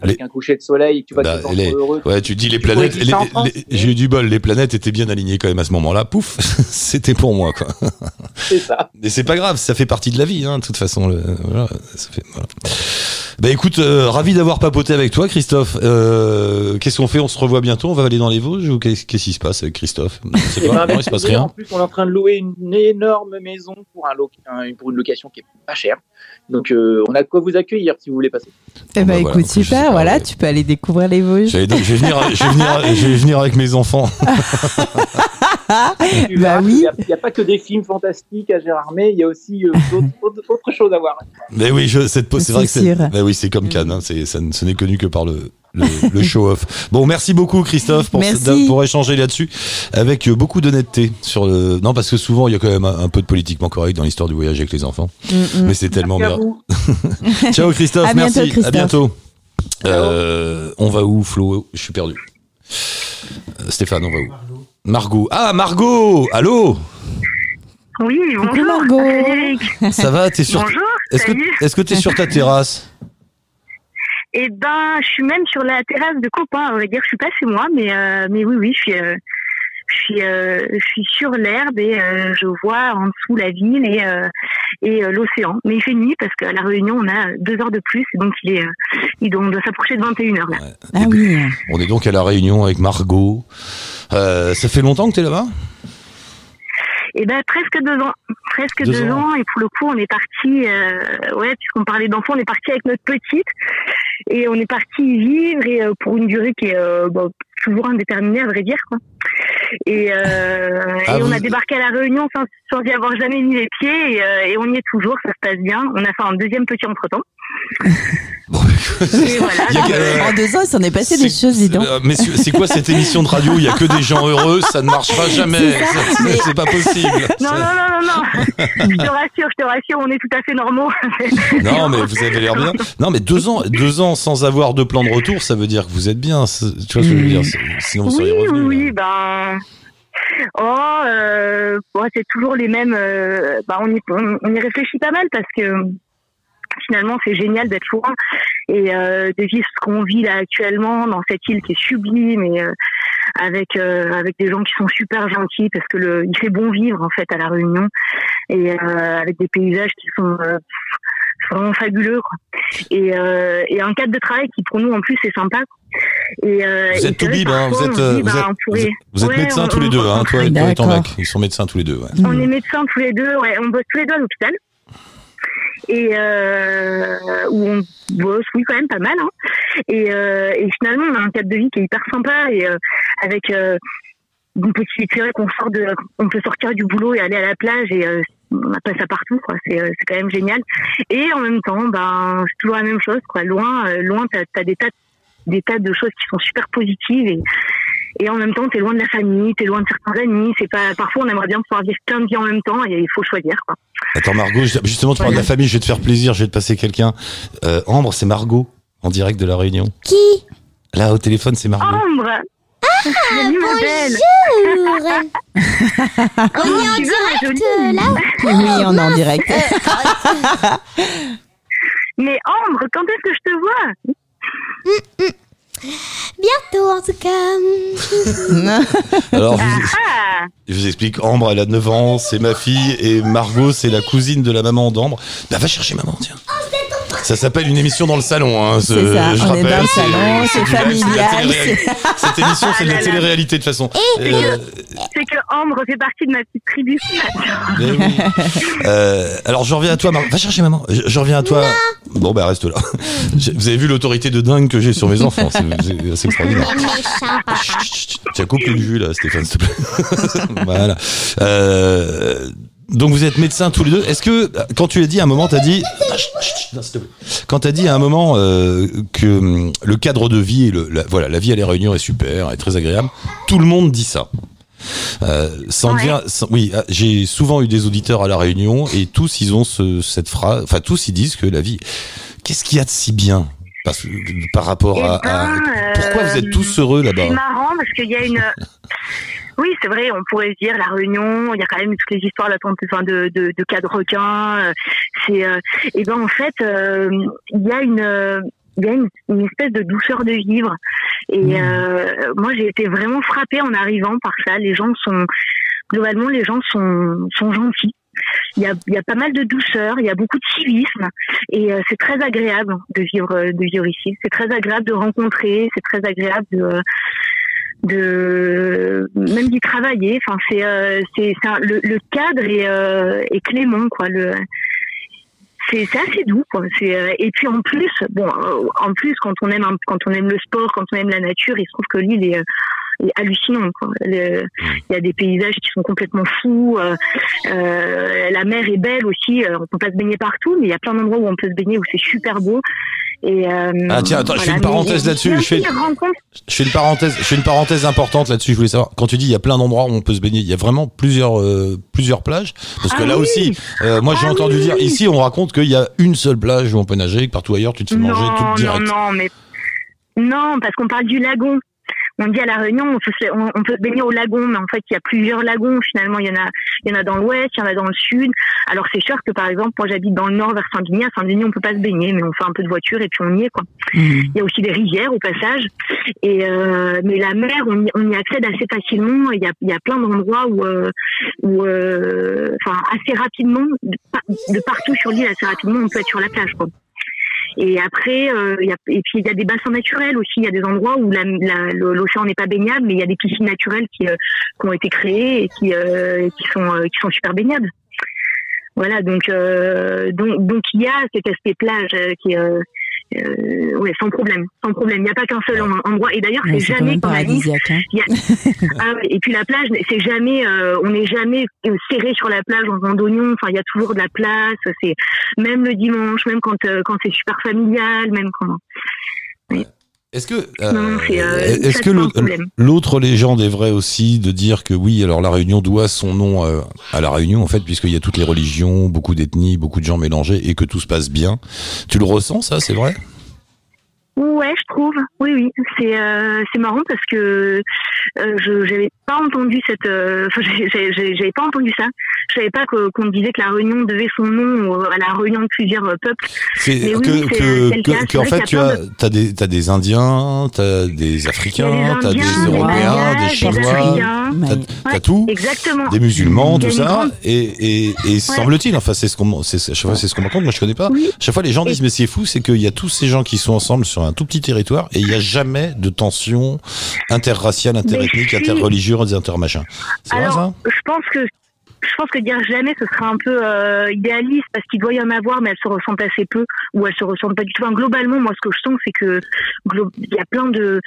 avec un coucher de soleil, tu vois, Bah, te les- heureux. Ouais, tu dis les planètes. les- j'ai eu du bol. Les planètes étaient bien alignées quand même à ce moment-là. Pouf, c'était pour moi, quoi. C'est ça. Mais c'est pas grave, ça fait partie de la vie, hein, de toute façon. Le, voilà, ça fait, voilà. Bah écoute, euh, ravi d'avoir papoté avec toi, Christophe. Euh, qu'est-ce qu'on fait? On se revoit bientôt? On va aller dans les Vosges ou qu'est-ce qu'est-ce qui se passe avec Christophe? Je sais Eh pas. ben, non, il se passe rien. En plus, on est en train de louer une énorme maison pour, un lo- un- pour une location qui est pas chère. Donc, euh, on a de quoi vous accueillir si vous voulez passer. Eh ben bah, voilà. écoute, super, pas, voilà, ouais. tu peux aller découvrir les Vosges. J'allais donc- Je vais venir, je vais venir, je vais venir avec mes enfants. Tu Bah oui. qu'il y a- Il n'y a, pas que des films fantastiques à Gérardmer, il y a aussi euh, d'autres- autre, chose à voir. Mais oui, je, cette pause, c'est vrai que C'est c'est, bah oui, c'est comme Cannes. Hein, c'est, ça, ce n'est connu que par le, le, le show-off. Bon, merci beaucoup, Christophe, pour, Merci. ce- pour échanger là-dessus avec euh, beaucoup d'honnêteté sur le. Non, parce que souvent, il y a quand même un, un peu de politiquement correct dans l'histoire du voyage avec les enfants. Mm, mm. Mais c'est tellement bien. Ciao, Christophe. À bientôt, merci. Christophe. À bientôt. Euh, on va où, Flo? Je suis perdu. Stéphane, on va où? Margot. Ah, Margot Allô Oui, Coucou bonjour. Margot. Frédéric. Ça va T'es sur... Bonjour, Est-ce que est-ce que t'es sur ta terrasse Eh ben, je suis même sur la terrasse de copains. On va dire, je suis pas chez moi, mais euh, mais oui, oui, je suis, euh, je suis, euh, je suis sur l'herbe et euh, je vois en dessous la ville et euh, et euh, l'océan. Mais il fait nuit parce qu'à la Réunion, on a deux heures de plus, et donc il est, euh, il doit, on doit s'approcher de 21 heures là. Ah oui. On est donc à la Réunion avec Margot. Euh, ça fait longtemps que t'es là-bas? Eh ben presque deux ans, presque Deux deux, ans. ans. Et pour le coup, on est parti, euh, ouais, puisqu'on parlait d'enfants, on est parti avec notre petite et on est parti y vivre et euh, pour une durée qui est euh, bon, toujours indéterminée à vrai dire quoi. Et, Ah, et on a débarqué à la Réunion sans, sans y avoir jamais mis les pieds et, et on y est toujours, ça se passe bien. On a fait un deuxième petit entre temps. Et voilà. Il y a que- euh, En deux ans, il s'en est passé des choses, dis donc. euh, Mais c'est quoi cette émission de radio Il y a que des gens heureux, ça ne marchera jamais. C'est pas possible. Non, non, non, non, non. je te rassure, je te rassure, on est tout à fait normaux. Non, mais vous avez l'air bien. Non, mais deux ans, deux ans sans avoir de plan de retour, ça veut dire que vous êtes bien. Tu vois ce que je veux dire? C'est- Sinon, vous Oui, seriez oui, revenu. oui, ben. Oh, euh, bon, c'est toujours les mêmes. euh, bah, on, y, on, on y réfléchit pas mal parce que finalement, c'est génial d'être loin et euh, de vivre ce qu'on vit là actuellement dans cette île qui est sublime et euh, avec euh, avec des gens qui sont super gentils parce que le, il fait bon vivre en fait à la Réunion et euh, avec des paysages qui sont euh, vraiment fabuleux quoi. et euh, et un cadre de travail qui pour nous en plus est sympa et, euh, Vous êtes Toubib, que hein, vous êtes, dit, vous bah, êtes, pourrait- vous êtes- Ouais, médecins on- tous les deux, hein, toi et, toi et ton mec. Ils sont médecins tous les deux. Ouais. On est médecins tous les deux, ouais, on bosse tous les deux à l'hôpital. Et euh, où on bosse, oui, quand même pas mal. Hein. Et, euh, et finalement, on a un cadre de vie qui est hyper sympa et euh, avec euh, une petite c'est qu'on sort de, on peut sortir du boulot et aller à la plage et on n'a pas ça partout, quoi. C'est, c'est quand même génial. Et en même temps, ben, c'est toujours la même chose, quoi. Loin, loin, t'as, t'as des tas, des tas de choses qui sont super positives et et en même temps, t'es loin de la famille, t'es loin de certains amis. C'est pas, parfois, on aimerait bien pouvoir vivre plein de vie en même temps et il faut choisir, quoi. Attends, Margot, justement, tu parles de la famille, je vais te faire plaisir, je vais te passer quelqu'un. Euh, Ambre, c'est Margot, en direct de La Réunion. Qui? Là, au téléphone, c'est Margot. Ambre! Belle! Bonjour On est en direct euh, là? Oui, on est en direct. Mais Ambre, quand est-ce que je te vois? Bientôt en tout cas Alors, je vous, Ah! je vous explique, Ambre, elle a 9 ans, c'est ma fille, et Margot, c'est la cousine de la maman d'Ambre. Bah, va chercher maman, tiens. Ça s'appelle une émission dans le salon, hein. ce- C'est ça, je on est rappelle, dans le salon, c'est familial, télé-réalité. Cette émission, c'est de la Ah télé-réalité, de toute façon. Et- Euh, Ambre fait partie de ma petite tribu. oui. Euh, alors, je reviens à toi. Va chercher maman. Je, je reviens à toi. Bon, bah, reste là. Vous avez vu l'autorité de dingue que j'ai sur mes enfants. C'est extraordinaire. Les. Tiens, coupe une vue là, Stéphane, s'il te plaît. voilà. Euh, donc vous êtes médecins tous les deux. Est-ce que quand tu as dit à un moment, t'as dit, Ah, chut, chut, chut, non, s'il te plaît. quand t'as dit à un moment euh, que hum, le cadre de vie, et le, la, voilà, la vie à la Réunion est super, est très agréable, tout le monde dit ça. Euh, Ouais. devient- ça- oui, ah, j'ai souvent eu des auditeurs à la Réunion et tous ils ont ce, cette phrase, enfin tous ils disent que la vie, qu'est-ce qu'il y a de si bien? Parce, que- par rapport Eh à, à- ben, pourquoi vous êtes euh, tous heureux là-bas? C'est marrant parce qu'il y a une. Oui, c'est vrai, on pourrait se dire la Réunion, il y a quand même toutes les histoires là, enfin, de, de, de cas de requins. euh, C'est, euh, et ben en fait, euh, il y a une, euh, il y a une, une espèce de douceur de vivre. Et euh, moi, j'ai été vraiment frappée en arrivant par ça. Les gens sont, globalement, les gens sont, sont gentils. Il y, a, il y a pas mal de douceur, il y a beaucoup de civisme et euh, c'est très agréable de vivre de vivre ici. C'est très agréable de rencontrer, c'est très agréable de de même d'y travailler. Enfin, c'est euh, c'est le, le cadre est, euh, est clément quoi. Le c'est assez doux quoi. C'est euh, et puis en plus bon euh, en plus quand on aime quand on aime le sport, quand on aime la nature, il se trouve que l'île est euh, est hallucinante. Il y a des paysages qui sont complètement fous. euh, euh, la mer est belle aussi. euh, on peut pas se baigner partout, mais il y a plein d'endroits où on peut se baigner où c'est super beau. Et euh, Ah, tiens, attends, je fais une parenthèse là-dessus, je fais- Je une parenthèse, je fais une parenthèse importante là-dessus. Je voulais savoir quand tu dis il y a plein d'endroits où on peut se baigner, il y a vraiment plusieurs euh, plusieurs plages? Parce que Ah là oui. aussi, euh, moi j'ai Ah entendu oui, dire ici on raconte qu'il y a une seule plage où on peut nager, que partout ailleurs tu te fais manger tout direct. non, non, mais non, parce qu'on parle du lagon. On dit à la Réunion, on peut, se, on, on peut se baigner au lagon, mais en fait, il y a plusieurs lagons. Finalement, il y en a, il y en a dans l'ouest, il y en a dans le sud. Alors c'est sûr que par exemple, moi j'habite dans le nord vers Saint-Denis. À Saint-Denis, on peut pas se baigner, mais on fait un peu de voiture et puis on y est quoi. Il y a aussi des rivières au passage. Et euh, mais la mer, on y, on y accède assez facilement. Il y a, il y a plein d'endroits où, euh, où, euh, enfin, assez rapidement, de, de partout sur l'île, assez rapidement, on peut être sur la plage quoi. Et après, euh, y a, et puis il y a des bassins naturels aussi. Il y a des endroits où l'océan n'est pas baignable, mais il y a des piscines naturelles qui, euh, qui ont été créées et qui, euh, qui sont euh, qui sont super baignables. Voilà, donc euh, donc donc il y a cet aspect plage euh, qui euh, ouais, sans problème, sans problème. Il n'y a pas qu'un seul en- endroit. Et d'ailleurs, Ouais, c'est c'est quand jamais même hein. Ah ouais, et puis la plage, c'est jamais, euh, on n'est jamais euh, serré sur la plage en d'oignons. Enfin, il y a toujours de la place. C'est même le dimanche, même quand euh, quand c'est super familial, même quand. Est-ce que euh, est-ce ça, que l'autre légende est vraie aussi de dire que oui, alors la Réunion doit son nom euh, à la Réunion en fait puisqu'il y a toutes les religions, beaucoup d'ethnies, beaucoup de gens mélangés et que tout se passe bien. Tu le ressens ça, c'est vrai? Ouais, je trouve. Oui, oui. C'est euh, c'est marrant parce que euh, je j'avais pas entendu cette. euh, j'avais pas entendu ça. Je savais pas que- qu'on disait que la Réunion devait son nom à la réunion de plusieurs peuples. Mais oui, que, que, en fait tu as de- des t'as des Indiens, t'as des Africains, Il y a t'as des Européens, des Chinois, t'as Mais- t'as tout, Exactement. des musulmans, tout ça, grande- et, et, et semble-t-il, enfin c'est ce qu'on chaque fois c'est ce qu'on me raconte, moi je connais pas. Oui. Chaque fois les gens Et- disent mais c'est fou, c'est qu'il y a tous ces gens qui sont ensemble sur un tout petit territoire et il n'y a jamais de tension interraciale, interethnique, si. interreligieuse, intermachin. C'est vrai ça? je pense que je pense que dire jamais ce serait un peu euh, idéaliste parce qu'il doit y en avoir mais elles se ressentent assez peu ou elles se ressentent pas du tout. Enfin, globalement, moi ce que je sens c'est que il y a plein de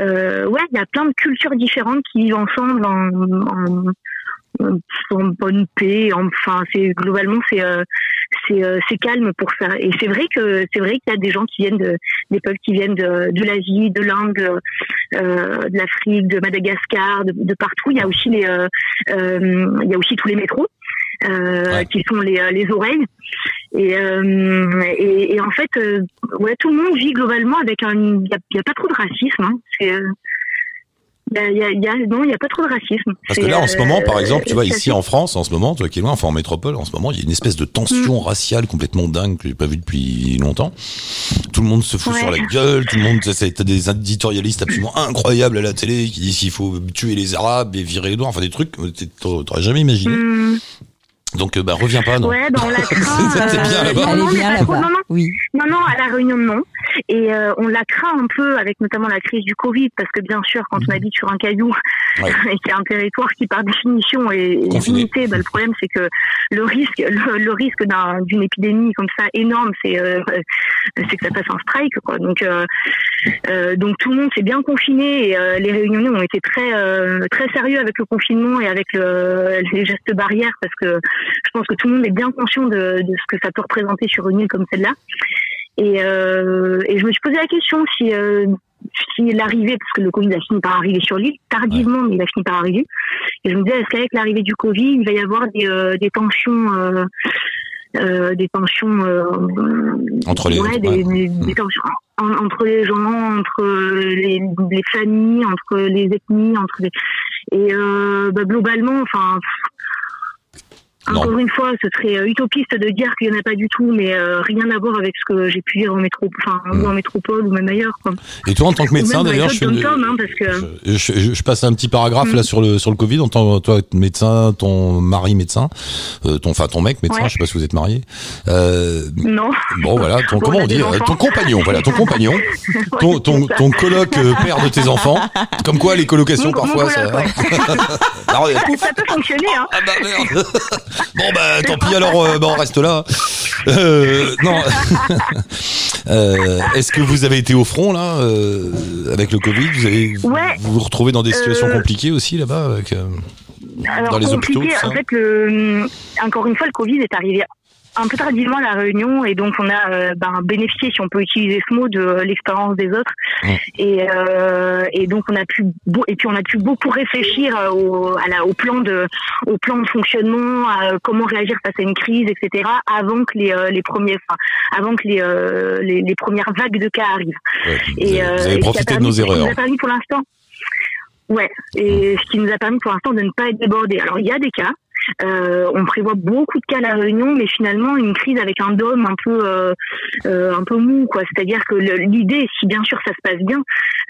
euh, ouais il y a plein de cultures différentes qui vivent ensemble en, en, en- en bonne paix. Enfin c'est globalement c'est euh, c'est euh, c'est calme pour ça. Et c'est vrai que c'est vrai qu'il y a des gens qui viennent de des peuples qui viennent de, de l'Asie, de l'Inde, euh, de l'Afrique, de Madagascar, de, de partout. Il y a aussi les euh, euh, il y a aussi tous les métros. Euh, Ouais. qui sont les, les oreilles et, euh, et, et en fait euh, ouais tout le monde vit globalement avec un il y a, pas trop de racisme hein. c'est euh, y a, il y a- il y a- non il y a pas trop de racisme Parce que là, en ce moment, par euh, exemple, tu vois, ici en France, en ce moment, toi qui es loin, enfin en métropole, en ce moment, il y a une espèce de tension Mm. raciale complètement dingue que j'ai pas vue depuis longtemps. Tout le monde se fout Ouais. sur la gueule, tout le monde, t'as des éditorialistes absolument incroyables à la télé qui disent qu'il faut tuer les Arabes et virer les Noirs, enfin des trucs que t'aurais jamais imaginé. Hmm, Donc, euh, bah, reviens pas, non. ouais ben on la craint T'es bien euh, là-bas. non, non, bien trop, non, non, Oui. Non, non, à la Réunion, non. Et euh, on la craint un peu avec notamment la crise du Covid, parce que bien sûr, quand on habite sur un caillou Ouais. et qu'il y a un territoire qui, par définition, est Confiné. limité, bah, le problème, c'est que le risque, le, le risque d'un- d'une épidémie comme ça énorme, c'est euh, c'est que ça passe en strike, quoi. Donc, euh, euh, donc tout le monde s'est bien confiné et euh, les Réunionnais ont été très euh, très sérieux avec le confinement et avec le, les gestes barrières, parce que je pense que tout le monde est bien conscient de, de ce que ça peut représenter sur une île comme celle-là. Et, euh, et je me suis posé la question si, euh, si l'arrivée, parce que le Covid a fini par arriver sur l'île, tardivement, mais il a fini par arriver. Et je me disais, est-ce qu'avec l'arrivée du Covid, il va y avoir des, euh, des tensions, euh, euh, des tensions euh, Entre les- ouais, des, ouais. des- des tensions en- entre les gens, entre les, les familles, entre les ethnies, entre les et euh, bah, globalement, enfin. Non. Encore une fois, ce serait euh, utopiste de dire qu'il n'y en a pas du tout, mais euh, rien à voir avec ce que j'ai pu dire en, métro, enfin, Mm. ou en métropole ou même ailleurs. Quoi. Et toi, en tant que médecin, d'ailleurs, je, une- hein, que... je, je- je passe un petit paragraphe Mm. là sur le sur le Covid. En tant que toi médecin, ton mari médecin, euh, ton enfin ton mec médecin. Ouais. Je sais pas si vous êtes mariés. Euh, Non. Bon voilà, ton, Bon, comment on dit. Ton compagnon, voilà, ton compagnon, ton, ton, coloc père de tes enfants. Comme quoi les colocations Mon- mon parfois coloc, ça. Pouf, Ça peut fonctionner, hein. ah bah merde. Bon bah tant pis alors, euh, bah, on reste là. Euh, non. Euh, Est-ce que vous avez été au front là euh, avec le Covid? Vous avez vous Ouais. vous, vous retrouvez dans des situations Euh, compliquées aussi là-bas avec. euh, Alors, Dans les hôpitaux, en fait, le, encore une fois, le Covid est arrivé un peu tardivement à la Réunion et donc on a euh, ben, bénéficié, si on peut utiliser ce mot, de l'expérience des autres et, euh, et donc on a pu et puis on a pu beaucoup réfléchir euh, au, à la, au plan de au plan de fonctionnement, à comment réagir face à une crise, etc. Avant que les, euh, les premiers, enfin, avant que les, euh, les, les premières vagues de cas arrivent. ouais, Et, avez, euh, vous et avez a profité de nos erreurs. nous a permis pour l'instant. Ouais, et ce qui nous a permis pour l'instant de ne pas être débordé. Alors il y a des cas. Euh, on prévoit beaucoup de cas à la Réunion, mais finalement une crise avec un dôme un peu euh, euh, un peu mou, quoi. C'est-à-dire que l'idée, si bien sûr ça se passe bien,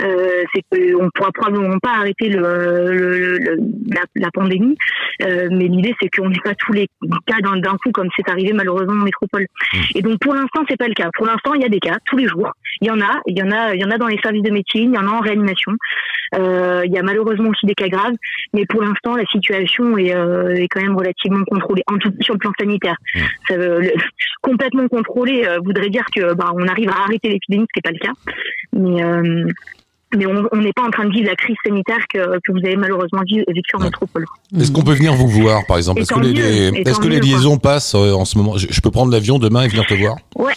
euh, c'est qu'on pourra probablement pas arrêter le, le- le- la, la pandémie, euh, mais l'idée c'est qu'on n'ait pas tous les cas d'un coup comme c'est arrivé malheureusement en métropole. Et donc pour l'instant c'est pas le cas. Pour l'instant il y a des cas tous les jours. Il y en a, il y en a, il y en a dans les services de médecine, il y en a en réanimation. Euh, il y a malheureusement aussi des cas graves, mais pour l'instant la situation est, euh, est quand même relativement contrôlée, en tout sur le plan sanitaire. Ça le- complètement contrôlé euh, voudrait dire que bah, on arrive à arrêter l'épidémie, ce qui n'est pas le cas. Mais euh, mais on n'est pas en train de vivre la crise sanitaire que, que vous avez malheureusement vécue en métropole. Est-ce qu'on peut venir vous voir, par exemple? Est-ce que les, mieux, les- et est-ce tant que les mieux, quoi. liaisons passent euh, en ce moment? Je, je peux prendre l'avion demain et venir te voir? Ouais.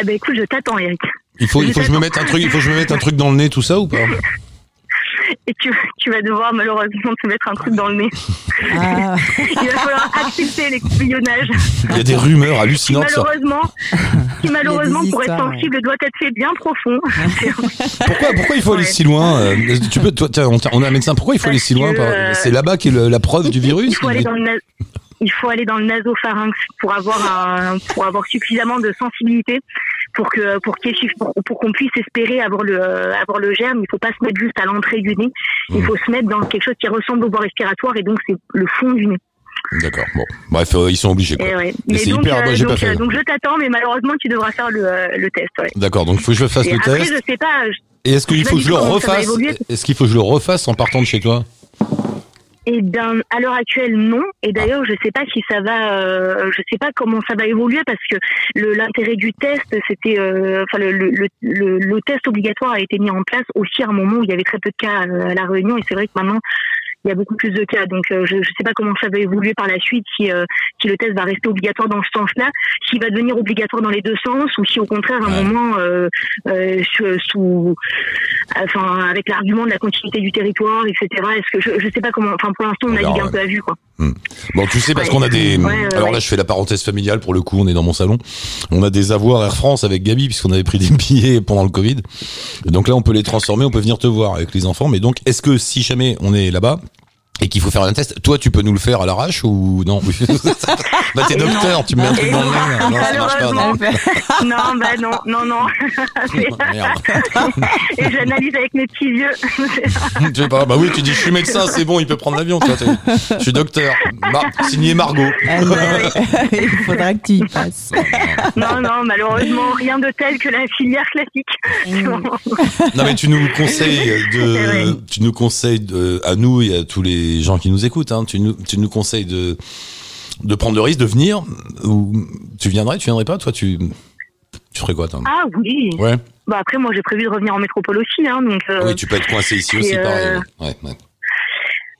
Eh ben écoute, je t'attends, Eric. Il faut, il faut que je me mette un truc, il faut que je me mette un truc dans le nez, tout ça ou pas? Et tu, tu vas devoir malheureusement te mettre un truc dans le nez. Ah. Il va falloir accepter les couillonnages. Il y a des rumeurs hallucinantes. malheureusement, qui malheureusement des pour être sensible doit être fait bien profond. Pourquoi, pourquoi il faut aller Ouais. si loin euh, Tu peux, toi, tiens, on, a un médecin. Pourquoi il faut aller si loin euh, C'est là-bas qu'est la preuve du virus. Il faut aller dans le, il faut aller dans le nasopharynx pour avoir un, pour avoir suffisamment de sensibilité pour que pour qu'il pour, pour qu'on puisse espérer avoir le avoir le germe. Il faut pas se mettre juste à l'entrée du nez. Il Mm. faut se mettre dans quelque chose qui ressemble aux voies respiratoires et donc c'est le fond du nez. D'accord. Bon, bref, euh, ils sont obligés. Quoi. Et ouais. Mais c'est donc, hyper- euh, moi, j'ai donc, pas fait. euh, donc je t'attends, mais malheureusement tu devras faire le, le test. Ouais. D'accord. Donc, il faut que je fasse Et le après, test. je sais pas. je- Et est-ce qu'il faut que je le refasse? Est-ce qu'il faut que je le refasse en partant de chez toi? Et ben, à l'heure actuelle, non. Et d'ailleurs, je sais pas si ça va, euh, je sais pas comment ça va évoluer parce que l'intérêt du test, c'était, euh, enfin, le, le, le, le test obligatoire a été mis en place aussi à un moment où il y avait très peu de cas euh, à la Réunion. Et c'est vrai que maintenant, il y a beaucoup plus de cas. Donc, euh, je ne sais pas comment ça va évoluer par la suite, si, euh, si le test va rester obligatoire dans ce sens-là, s'il va devenir obligatoire dans les deux sens, ou si au contraire, à un moment, euh, euh, sous, enfin, avec l'argument de la continuité du territoire, etc. Est-ce que je, je sais pas comment. Enfin, pour l'instant, on, navigue verra, un peu à vue, quoi. Bon, tu sais, parce Ouais. qu'on a des. Ouais, ouais, Alors ouais. là, je fais la parenthèse familiale pour le coup. On est dans mon salon. On a des avoirs Air France avec Gabi puisqu'on avait pris des billets pendant le Covid. Donc là, on peut les transformer. On peut venir te voir avec les enfants. Mais donc, est-ce que si jamais on est là-bas et qu'il faut faire un test, toi, tu peux nous le faire à l'arrache ou non Bah, t'es docteur. non. Tu me mets un truc dans le non. nez. là. Non, ça marche pas. Non. non, bah non, non, non. C'est- Merde. Et j'analyse avec mes petits yeux. tu sais pas, bah oui, tu dis je suis médecin, c'est bon, il peut prendre l'avion. toi, Je suis docteur. Mar- signé Margot. Ah non, Il faudra que tu y passes. non, non, malheureusement, rien de tel que la filière classique. Non mais tu nous conseilles de, tu nous conseilles de, à nous et à tous les gens qui nous écoutent, hein, tu nous, tu nous conseilles de, de prendre le risque de venir ou tu viendrais, tu viendrais pas, toi tu, tu ferais quoi ah oui. Ouais. Bah après, moi, j'ai prévu de revenir en métropole aussi, hein, donc. euh, Oui, tu peux être coincé ici aussi, euh, pareil. ouais. Ouais, ouais.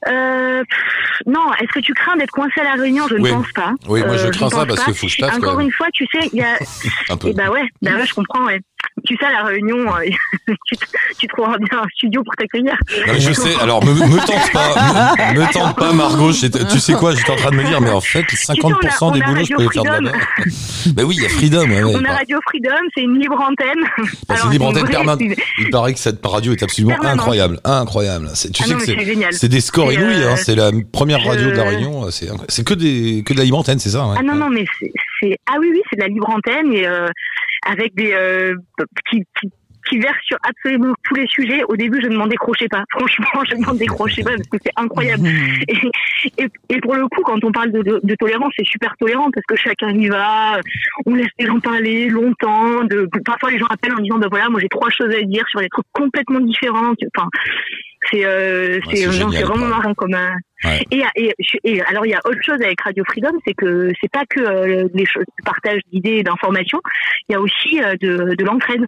Euh, pff, non, est-ce que tu crains d'être coincé à la Réunion? Je Oui. ne pense pas. Oui, moi, je Euh, crains ça parce que faut que je taffe, Encore une fois, tu sais, il y a. Un peu. Et bah ouais, bah ouais, je comprends. Ouais. Tu sais, à la réunion, euh, tu, tu trouveras bien un studio pour t'accueillir. Je sais, alors me, me tente pas, me, me tente pas Margot, tu sais quoi, j'étais en train de me dire, mais en fait, 50% on a- des on a boulots, je peux les faire de là-bas. Bah oui, il y a Freedom, ouais, On a bah. Radio Freedom, c'est une libre antenne. Bah, c'est une libre antenne permanente. Il paraît que cette radio est absolument incroyable, incroyable. C'est- Tu Ah sais non, que c'est des scores inouïs, euh, hein, c'est la première radio de la Réunion, c'est incroyable. c'est que des que de la libre antenne, c'est ça ouais. Ah non, non, mais c'est. Ah oui, oui, c'est de la libre antenne et euh, avec des. Euh, qui, qui, qui versent sur absolument tous les sujets. Au début, je ne m'en décrochais pas. Franchement, je ne m'en décrochais pas parce que c'est incroyable. Et, et, et pour le coup, quand on parle de, de, de tolérance, c'est super tolérant parce que chacun y va. On laisse les gens parler longtemps. De, parfois, les gens appellent en disant bah voilà, moi j'ai trois choses à dire sur des trucs complètement différents. Enfin, c'est euh, Ouais, c'est vraiment marrant comme. un- Ouais. Et, et, et alors il y a autre chose avec Radio Freedom, c'est que c'est pas que euh, les choses, le partage d'idées et d'informations, il y a aussi euh, de, de l'entraide.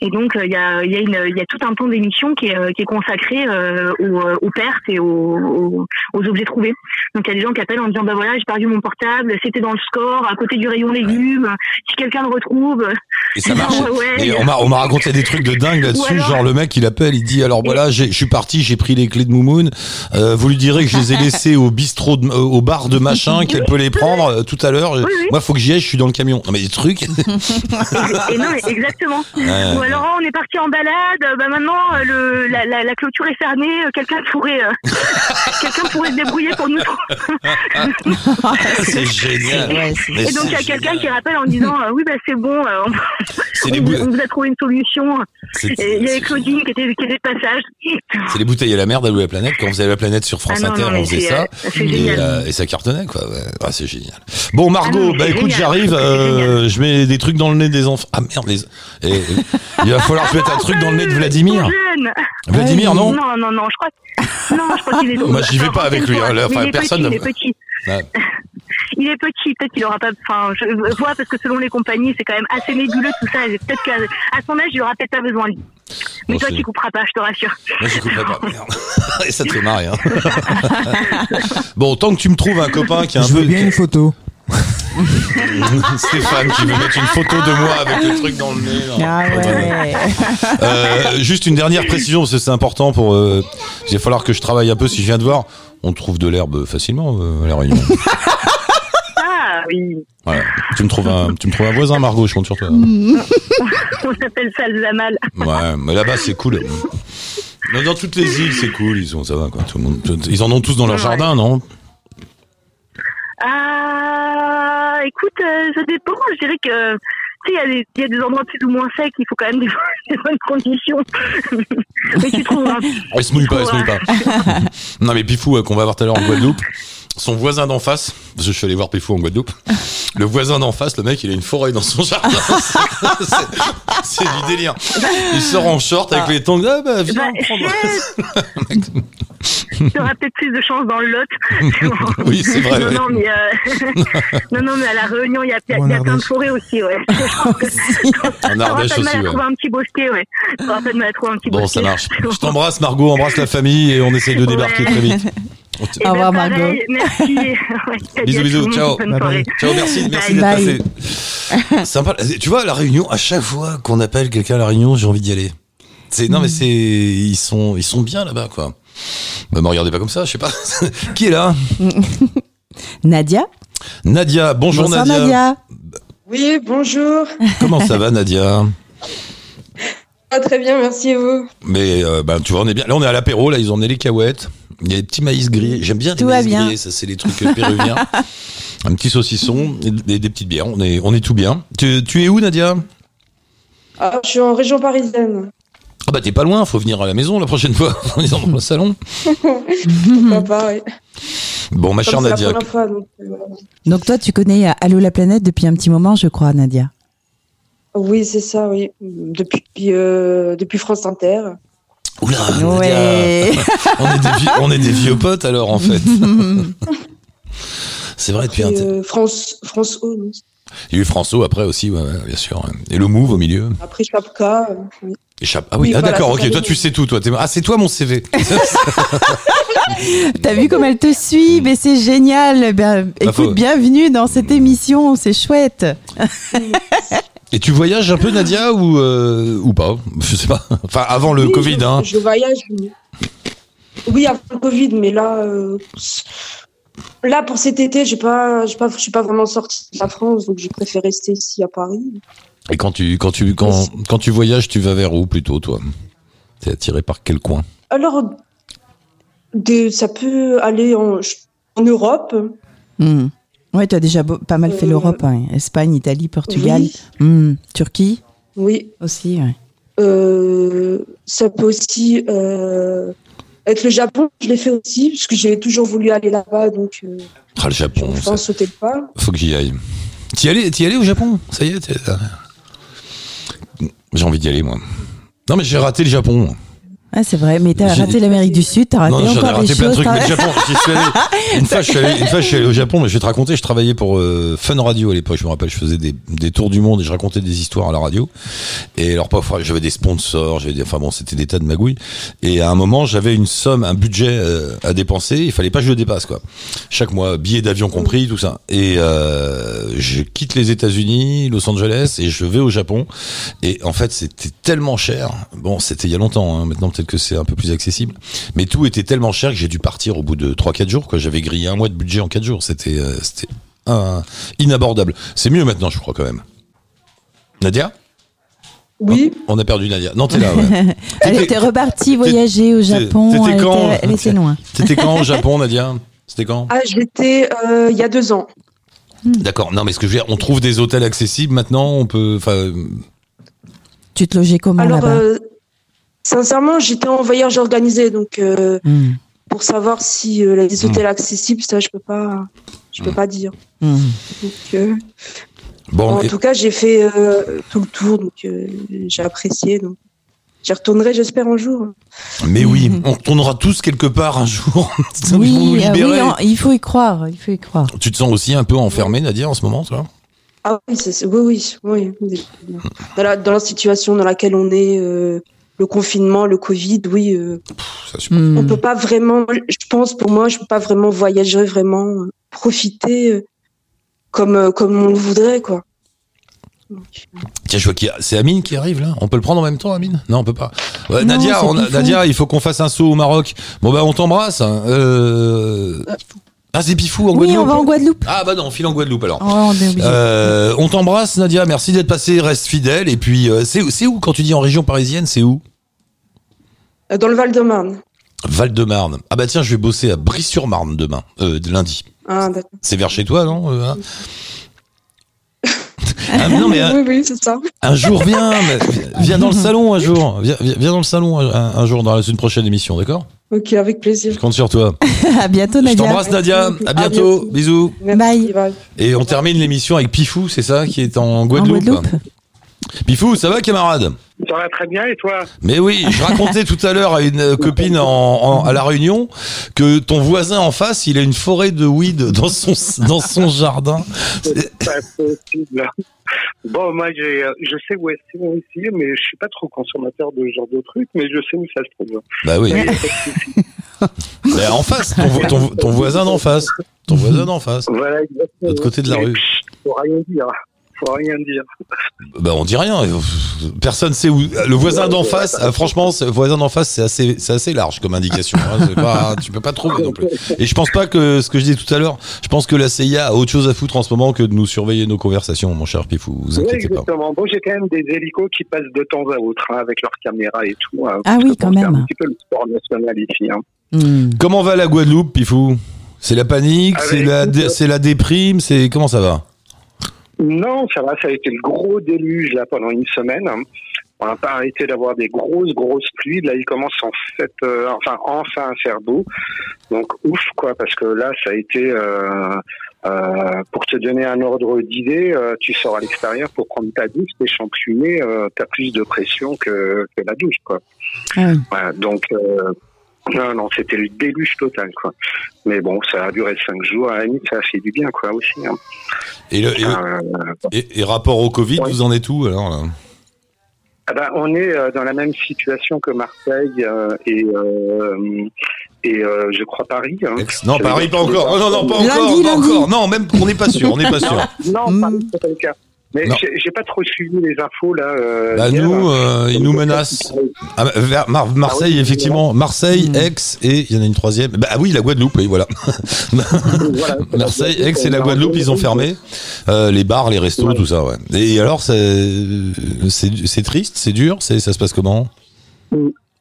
Et donc euh, il y a il y a une il y a tout un temps d'émission qui est euh, qui est consacré euh, aux, aux pertes et aux, aux, aux objets trouvés. Donc il y a des gens qui appellent en disant bah voilà j'ai perdu mon portable, c'était dans le score à côté du rayon légumes. Si quelqu'un le retrouve, Et ça marche. Ouais. Et on m'a on m'a raconté des trucs de dingue là-dessus, alors- genre le mec il appelle, il dit alors voilà, je suis parti, j'ai pris les clés de Moumoun, euh, vous lui direz que je les ai laissées au bistrot, de- euh, au bar de machin, qu'elle peut les prendre euh, tout à l'heure. Oui, oui. Moi faut que j'y aille, je suis dans le camion. Non mais des trucs. et, et non exactement. Ou alors on est parti en balade, euh, bah maintenant le, la, la, la clôture est fermée, quelqu'un pourrait euh, quelqu'un pourrait se débrouiller pour nous. c'est génial. Ouais, Et donc il y a quelqu'un qui rappelle en disant euh, oui bah c'est bon, euh, on, C'est les, on- vous a trouvé une solution. Et il y avait Claudine qui était qui était de passage. c'est les bouteilles à la merde d'Allo la planète. Quand on faisait la planète sur France Ah Inter, non, on faisait ça. euh, Et, euh, et ça cartonnait quoi. Ah, c'est génial. Bon Margot, Ah non, mais bah écoute, j'arrive. Euh, je mets des trucs dans le nez des enfants. Ah merde les. et- et- il va falloir mettre un truc dans le nez de Vladimir. Vladimir non. Non non non, je crois que- non, je crois qu'il est Moi, j'y vais pas avec lui, hein, enfin, personne petit, il est petit. Peut-être qu'il aura pas. Enfin, je vois parce que selon les compagnies, c'est quand même assez nébuleux tout ça. et Peut-être qu'à à son âge, il aura peut-être pas besoin de lui. Mais Bon, toi, tu couperas pas, je te rassure. Moi, j'y couperai pas. Merde. Et ça te fait marrer. Hein. bon, tant que tu me trouves un copain qui est un Je peu. veux bien une photo. Stéphane qui veut mettre une photo de moi avec le truc dans le nez. Ah ouais. Euh, juste une dernière précision, parce que c'est important pour. Euh, il va falloir que je travaille un peu si je viens de voir. On trouve de l'herbe facilement euh, à la Réunion. Ah oui. Tu me trouves un, tu me trouves un voisin, Margot, je compte sur toi. on appelle ça le zamal. Ouais, mais là-bas c'est cool. Mais Dans toutes les îles, c'est cool. Ils ont, ça va quoi. Tout le monde, ils en ont tous dans leur Ouais. jardin, non? Ah, écoute, euh, ça dépend. Je dirais que. Tu sais, il y a des- il y, a des endroits plus ou moins secs, il faut quand même des, des bonnes conditions. Mais tu trouves. hein. Elle se mouille pas, elle se mouille pas. non mais Pifou euh, qu'on va voir tout à l'heure en Guadeloupe, son voisin d'en face, parce que je suis allé voir Pifou en Guadeloupe, le voisin d'en face, le mec il a une forêt dans son jardin. C'est- du délire. Il sort en short avec les tongs, ah bah viens Bah, prendre. Tu auras peut-être plus de chance dans le lot. Oui c'est vrai. non, ouais. non, mais, euh, non, non, mais à la Réunion, il y a, y a- y a plein de forêts aussi, ouais. En Ardèche aussi, à ouais. trouver un petit bosquet, ouais. T'auras pas de mal à trouver un petit Bon bosquet. ça marche. Je t'embrasse Margot, embrasse la famille et on essaye de débarquer Ouais. très vite. Au revoir, ben, Margot. Merci. Ouais, Bisous bisous, ciao. Bye bye. Ciao, merci, merci d'être passé. Sympa. Tu vois, à la Réunion, à chaque fois qu'on appelle quelqu'un à la Réunion, j'ai envie d'y aller. C'est non mais c'est ils sont ils sont bien là-bas quoi. Bah me regardez pas comme ça, je sais pas. Qui est là? Nadia Nadia. Bonjour Bonsoir Nadia. Nadia. Oui, bonjour. Comment ça va Nadia? Ah, très bien, merci et vous? Mais euh, bah, tu vois, on est bien. Là, on est à l'apéro. Là, ils ont emmené les cahuètes. Il y a des petits maïs grillés. J'aime bien les Tout va maïs bien. grillés. Ça, c'est les trucs péruviens. Un petit saucisson et des, des petites bières. On est on est tout bien. Tu, tu es où Nadia? Ah, je suis en région parisienne. Ah bah t'es pas loin. Faut venir à la maison la prochaine fois. On est dans le salon. Pourquoi pas, oui. Bon, ma chère Nadia. la première fois, donc, euh, voilà. Donc toi, tu connais euh, Allô la planète depuis un petit moment, je crois, Nadia. Oui, c'est ça, oui. Depuis, euh, depuis France Inter. Oula, Nadia. Ouais. on, est des vieux, on est des vieux potes alors en fait. C'est vrai depuis un Puis, temps. euh, France, France O, non Il y a eu François après aussi, ouais, ouais, bien sûr. Et le Move au milieu. Après Chapka. euh, oui. Et Chap- Ah oui, Oui, ah, voilà, d'accord, ok, toi oui. tu sais tout, toi. Ah, c'est toi mon CV. T'as vu comme elle te suit Mais c'est génial. Ben, écoute, bienvenue dans cette émission, c'est chouette. Et tu voyages un peu, Nadia, ou, euh, ou pas? Je sais pas. Enfin, avant le Oui, Covid, je, hein. Je voyage. Oui, avant le Covid, mais là, euh, là pour cet été, j'ai pas, j'ai pas, je suis pas vraiment sortie de la France, donc j'ai préféré rester ici à Paris. Et quand tu, quand, tu, quand, quand tu voyages, tu vas vers où plutôt, toi? T'es attiré par quel coin? Alors, ça peut aller en, en Europe. Hmm. Ouais, tu as déjà beau- pas mal fait Euh, l'Europe. hein. Espagne, Italie, Portugal. Oui. Hmm. Turquie Oui. aussi, ouais. Euh, ça peut aussi euh, être le Japon. Je l'ai fait aussi parce que j'ai toujours voulu aller là-bas, donc euh, Ah, le Japon, enfin sauté le pas. faut que j'y aille. T'y y allais, y allais au Japon? Ça y est t'es- J'ai envie d'y aller, moi. Non, mais j'ai raté le Japon. Ah, c'est vrai, mais t'as raté l'Amérique du Sud, t'as raté Non, ai encore des raté plein de choses. trucs. Mais le Japon, j'y suis allé. Une fois, je suis allé, une fois, je suis allé au Japon, mais je vais te raconter, je travaillais pour euh, Fun Radio à l'époque. Je me rappelle, je faisais des, des tours du monde et je racontais des histoires à la radio. Et alors, parfois, j'avais des sponsors, j'avais des, enfin bon, c'était des tas de magouilles. Et à un moment, j'avais une somme, un budget euh, à dépenser. Il fallait pas que je le dépasse, quoi. Chaque mois, billets d'avion compris, tout ça. Et euh, je quitte les États-Unis, Los Angeles, et je vais au Japon. Et en fait, c'était tellement cher. Bon, c'était il y a longtemps. Hein. Maintenant, peut-être que c'est un peu plus accessible. Mais tout était tellement cher que j'ai dû partir au bout de 3-4 jours. Quoi. J'avais grillé un mois de budget en 4 jours. C'était, euh, c'était un- inabordable. C'est mieux maintenant, je crois quand même. Nadia? Oui. On a perdu Nadia. Non, t'es là. Ouais. Elle était repartie voyager au Japon. t'étais Elle quand était, elle était loin. T'étais quand au Japon, Nadia? C'était quand? Ah, j'étais euh, il y a deux ans. D'accord. Non, mais ce que je veux dire, on trouve des hôtels accessibles maintenant. On peut. Enfin, Tu te logeais comment Alors, là-bas? euh, sincèrement, j'étais en voyage organisé, donc euh, Hmm. pour savoir si euh, les hôtels accessibles, ça, je peux pas, je peux pas dire. Hmm. Donc, euh, bon. en et- tout cas, j'ai fait euh, tout le tour, donc euh, j'ai apprécié. Donc, j'y retournerai, j'espère un jour. Mais oui, on retournera tous quelque part un jour. Oui, ah oui, libérer. en- il faut y croire. Il faut y croire. Tu te sens aussi un peu enfermé, Nadia, en ce moment, toi? Ah oui, c'est- c'est- oui, oui, oui. Dans la, dans la situation dans laquelle on est, euh, le confinement, le Covid, oui. euh, Ça, Hmm. on peut pas vraiment, je pense pour moi, je peux pas vraiment voyager, vraiment euh, profiter euh, comme euh, comme on le voudrait, quoi. Tiens, je vois qu'il y a... c'est Amine qui arrive là. On peut le prendre en même temps, Amine? Non, on peut pas. Ouais, Non, Nadia, on a-. Nadia, il faut qu'on fasse un saut au Maroc. Bon bah on t'embrasse. hein. Euh... Ah c'est Pifou en Oui, Guadeloupe. on va en Guadeloupe. Ah bah non, on file en Guadeloupe alors. Oh, on. Euh, on t'embrasse Nadia, merci d'être passé, reste fidèle. Et puis euh, c'est c'est où quand tu dis en région parisienne, c'est où? Euh, dans le Val-de-Marne. Val-de-Marne. Ah bah tiens, je vais bosser à Brie-sur-Marne demain, euh, lundi. Ah, d'accord. C'est vers chez toi, non euh, hein? Ah, mais non mais un, oui, oui, c'est ça. un jour viens, viens dans le salon un jour, viens, viens- viens dans le salon un, un jour dans la- une prochaine émission, d'accord? Ok, avec plaisir. Je compte sur toi. à bientôt, Je Nadia. t'embrasse Nadia, à À bientôt, bisous. Bye. Et on termine l'émission avec Pifou, c'est ça, qui est en Guadeloupe. En Guadeloupe Pifou, ça va camarade? Ça va très bien et toi Mais oui, je racontais tout à l'heure à une copine en, en- à la Réunion que ton voisin en face, il a une forêt de weed dans son dans son jardin. C'est pas possible. Bon, moi, j'ai, je sais où c'est ici, mais je suis pas trop consommateur de ce genre de trucs, mais je sais où ça se trouve. Bah oui. Mais de en face, ton, vo- ton, ton voisin d'en face, ton voisin d'en face, de Voilà, exactement. l'autre côté de la rue. rien dire. Faut rien dire. Bah on dit rien. Personne sait où. Le voisin d'en face, euh, franchement, le voisin d'en face, c'est assez, c'est assez large comme indication. hein. C'est pas, tu peux pas trouver non plus. Et je pense pas que ce que je disais tout à l'heure, je pense que la CIA a autre chose à foutre en ce moment que de nous surveiller nos conversations, mon cher Pifou. Vous Oui, inquiétez pas. exactement. Bon, j'ai quand même des hélicos qui passent de temps à autre hein, avec leurs caméras et tout. hein, Ah oui, quand bon, C'est même. un petit peu le sport national ici. Hein. Hmm. Comment va la Guadeloupe, Pifou? C'est la panique, Ah, c'est mais la, dé- c'est la déprime, c'est comment ça va? Non, ça va, ça a été le gros déluge là pendant une semaine. On n'a pas arrêté d'avoir des grosses, grosses pluies. Là, il commence en fait, euh, enfin, enfin à faire beau. Donc, ouf, quoi, parce que là, ça a été, euh, euh, pour te donner un ordre d'idée, euh, tu sors à l'extérieur pour prendre ta douche, t'es championné, euh, t'as plus de pression que, que la douche, quoi. Ah. Voilà, donc, euh, non, non, c'était le déluge total, quoi. Mais bon, ça a duré cinq jours. À la limite, ça a fait du bien, quoi, aussi. hein. et, le- et, le- Euh, et- et rapport au Covid, Ouais. vous en êtes où alors là? Ah ben, on est euh, dans la même situation que Marseille euh, et, euh, et euh, je crois Paris. hein. Non, Paris, pas encore. Oh, non, non, pas Lundi, encore, pas lundi. encore. Non, même, on n'est pas sûr, on n'est pas sûr. Non. Paris, c'est pas le cas. Mais j'ai pas trop suivi les infos là. euh, Bah, hier. nous, euh, ils nous menacent. Ah, bah, vers Mar- Marseille, Ah oui, effectivement. Marseille, Aix et il y en a une troisième. Bah ah oui, la Guadeloupe, oui, voilà. Marseille, Aix et la Guadeloupe, ils ont fermé Euh, les bars, les restos, tout ça. Ouais. Et alors, c'est triste, c'est dur, c'est ça se passe comment?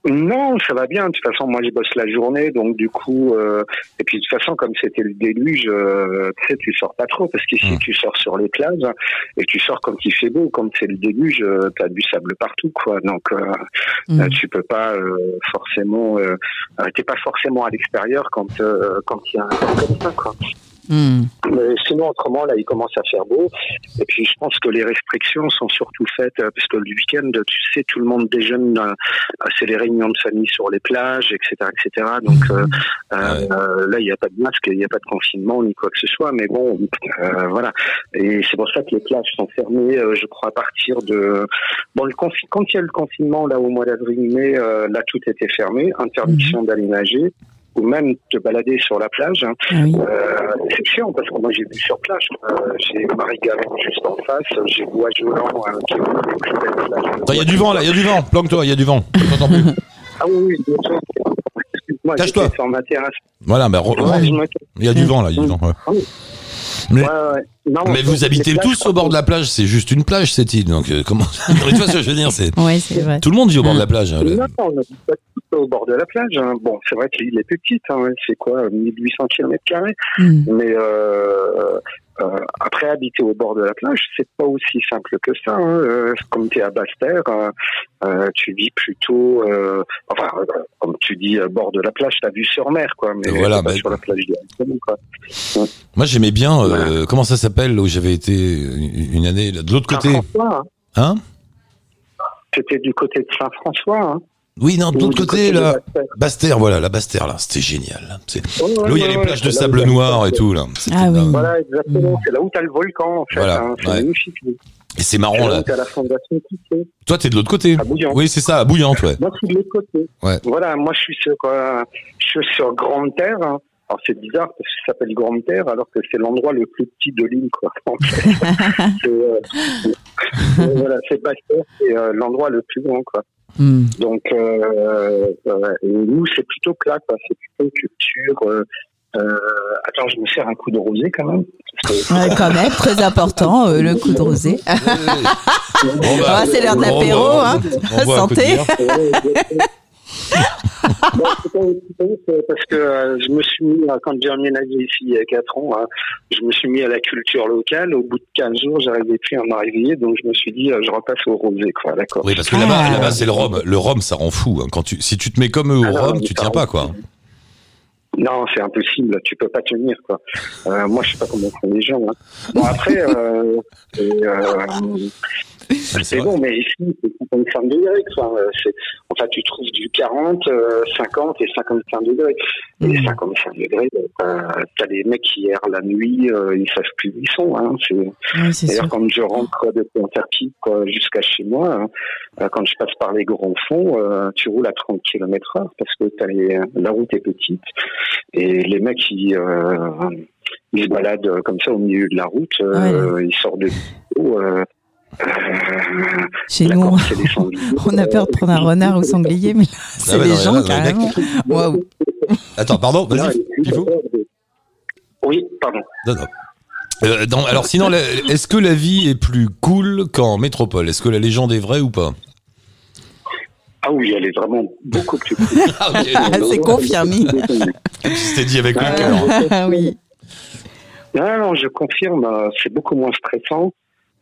Non, ça va bien. De toute façon, moi, je bosse la journée, donc du coup, euh, et puis de toute façon, comme c'était le déluge, euh, tu sais, tu sors pas trop parce qu'ici, Hmm. tu sors sur les plages et tu sors quand il fait beau. Quand c'est le déluge, euh, t'as du sable partout, quoi. Donc, euh, Mm. euh, tu peux pas euh, forcément, t'es pas forcément à l'extérieur quand euh, quand il y a un temps comme ça, quoi. Hmm. Mais sinon, autrement, là, il commence à faire beau. Et puis, je pense que les restrictions sont surtout faites euh, parce que le week-end, tu sais, tout le monde déjeune. euh, c'est les réunions de famille sur les plages, etc., etc. Donc euh, euh, là, il n'y a pas de masque, il n'y a pas de confinement ni quoi que ce soit. Mais bon, euh, voilà. Et c'est pour ça que les plages sont fermées, je crois, à partir de bon, le confi- quand il y a le confinement là au mois d'avril-mai, là tout était fermé, interdiction d'aller nager ou même te balader sur la plage. hein. Euh, c'est chiant parce que moi j'ai vu sur plage, euh, j'ai Marie-Galon juste en face, j'ai Bois-Jolant euh, qui est plus belles plages. Attends, Il y a du vent là, il y a du vent. Planque-toi, il y a du vent. Plus. Ah oui, oui, bien sûr. Excuse-moi, Cache-toi. sur ma terrasse. Voilà, bah, re- Ouais, me- il y a du vent là, il y a du vent. ouais. Mais, Ouais, ouais. Non, mais vous habitez plages, tous au bord de la plage, c'est juste une plage cette île. Donc euh, comment Tu vois ce que je veux dire c'est Ouais, c'est vrai. tout le monde vit au bord de la plage. hein, le- Non, au bord de la plage. hein. Bon, c'est vrai que l'île est petite, hein. c'est quoi, 1800 km Hmm. Mais euh, euh, après, habiter au bord de la plage, c'est pas aussi simple que ça. hein. Euh, comme tu es à Basse-Terre, euh, tu vis plutôt, euh, enfin, euh, comme tu dis, euh, bord de la plage, t'as vue sur mer, quoi. Mais voilà, bah- sur la plage directement, quoi. Moi j'aimais bien. euh, Comment ça s'appelle où j'avais été une une année là, de l'autre côté? Saint-François, hein. Hein? C'était du côté de Saint-François. Hein. Oui, non, de l'autre côté, côté là. Basse-Terre. Basse-Terre, voilà, la Basse-Terre, là. C'était génial. là. C'est Ouais, ouais, là où il y a ouais, les plages de sable noir et tout, là. Ah oui. là. Voilà, exactement. C'est là où t'as le volcan, en fait. Voilà, hein. C'est ouais. magnifique. Et c'est marrant, là. la fondation. Toi, t'es de l'autre côté. À Bouillante. Oui, c'est ça, à Bouillante, ouais. Moi, je suis de l'autre côté. Ouais. Voilà, moi, je suis sur, euh, je suis sur Grande Terre. hein. Alors, c'est bizarre parce que ça s'appelle Grande Terre alors que c'est l'endroit le plus petit de l'île, quoi. En fait. c'est, euh, euh, voilà, c'est Basse-Terre, c'est euh, l'endroit le plus grand, quoi. Hmm. Donc, euh, euh, et nous, c'est plutôt plat, quoi. C'est plutôt culture. Euh, euh, attends, je me sers un coup de rosé quand même. Parce que- Ouais, quand même, très important, euh, le coup de rosé. Bon, Ah, c'est l'heure de l'apéro, bah, hein. Santé. Parce que euh, je me suis mis, euh, quand j'ai emménagé ici il y a 4 ans, hein, je me suis mis à la culture locale. Au bout de 15 jours, j'arrivais plus à réveiller, donc je me suis dit, euh, je repasse au rosé, quoi, d'accord. Oui, parce que là-bas, là-bas, c'est le rhum. Le rhum, ça rend fou. hein. Quand tu, si tu te mets comme eux au Ah rhum, tu tiens pas, quoi. Non, c'est impossible, tu peux pas tenir, quoi. Euh, moi, je sais pas comment font les gens. Hein. Bon, après, euh, euh, c'est bon, mais ici, c'est 55 degrés, quoi. Euh, Enfin, tu trouves du 40, euh, 50 et 55 degrés. Et 55 degrés, euh, t'as des mecs qui errent la nuit, euh, ils savent plus où ils sont. Hein. Ouais, D'ailleurs, quand je rentre Antarctique quoi, jusqu'à chez moi, hein, euh, quand je passe par les grands fonds, euh, tu roules à 30 km heure parce que t'as les, la route est petite et les mecs ils, euh, ils se baladent euh, comme ça au milieu de la route, euh, ils sortent de. Euh, euh, Chez la nous, on- des a peur de prendre un renard ou sanglier, mais c'est Ah non, gens là, là, les carrément. Waouh. Attends, pardon, vas-y. Oui, pardon. Non, non. Euh, dans- alors sinon, est-ce que la vie est plus cool qu'en métropole? Est-ce que la légende est vraie ou pas? Ah oui, elle est vraiment beaucoup plus. Ah, ok. C'est confirmé. C'était dit avec le Ah, cœur. Ah oui. Non, non, je confirme, euh, c'est beaucoup moins stressant.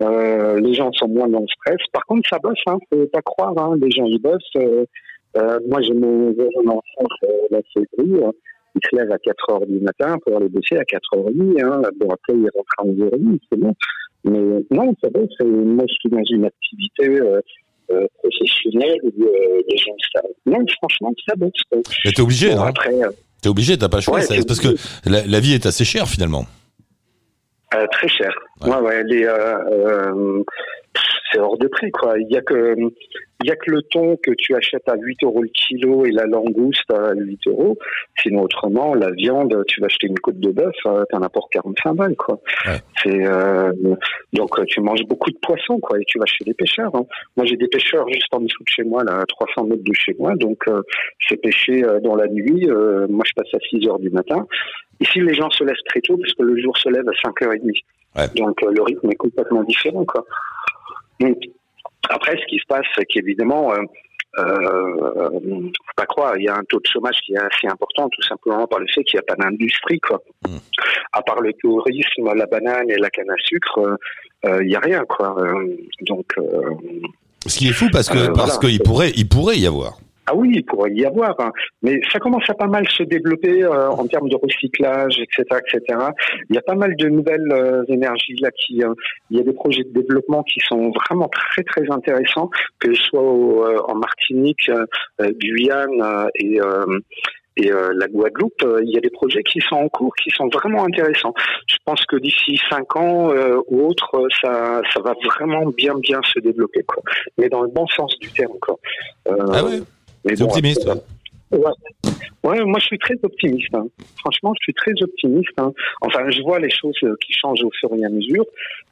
Euh, les gens sont moins dans le stress. Par contre, ça bosse, hein, faut pas croire. Hein, les gens, ils bossent. Euh, euh, moi, j'ai mon enfant, euh, lui. euh, Il se lève à 4 heures du matin pour aller bosser à 4h30. Hein. Bon, après, il rentre à 11h30, c'est bon. Mais non, ça bosse. Moi, je suis dans une activité professionnelle où euh, les gens savent. Non, franchement, ça bosse. Mais t'es obligé, Bon, non après, euh, T'es obligé, t'as pas le choix. Ouais, ça- parce que la, la vie est assez chère finalement. Euh, très cher. Ouais, ouais, les, euh, euh, c'est hors de prix, quoi. Il y a que, il y a que le thon que tu achètes à 8 euros le kilo et la langouste à 8 euros. Sinon, autrement, la viande, tu vas acheter une côte de bœuf, euh, t'en as pour 45 balles, quoi. C'est, euh, donc, tu manges beaucoup de poissons, quoi, et tu vas chez les pêcheurs. hein. Moi, j'ai des pêcheurs juste en dessous de chez moi, là, à 300 mètres de chez moi, donc, euh, c'est pêché dans la nuit. Euh, moi, je passe à 6 heures du matin. Ici, les gens se lèvent très tôt parce que le jour se lève à 5h30. Donc, le rythme est complètement différent, quoi. Donc, après, ce qui se passe, c'est qu'évidemment, euh, euh, faut pas croire, il y a un taux de chômage qui est assez important, tout simplement par le fait qu'il n'y a pas d'industrie, quoi. À part le tourisme, la banane et la canne à sucre, euh, euh, il y a rien, quoi. Donc, Ce qui est fou parce que parce voilà. qu'il pourrait il pourrait y avoir. Ah oui, il pourrait y avoir, hein. mais ça commence à pas mal se développer euh, en termes de recyclage, etc., etc. Il y a pas mal de nouvelles euh, énergies là qui, euh, il y a des projets de développement qui sont vraiment très très intéressants, que ce soit au, euh, en Martinique, euh, euh, Guyane et et euh, la Guadeloupe, euh, il y a des projets qui sont en cours, qui sont vraiment intéressants. Je pense que d'ici cinq ans euh, ou autre, euh, ça, ça va vraiment bien bien se développer, quoi. Mais dans le bon sens du terme, quoi. Ah ouais mais T'es optimiste, après, Ouais. ouais, moi je suis très optimiste. hein. Franchement, je suis très optimiste. hein. Enfin, je vois les choses euh, qui changent au fur et à mesure.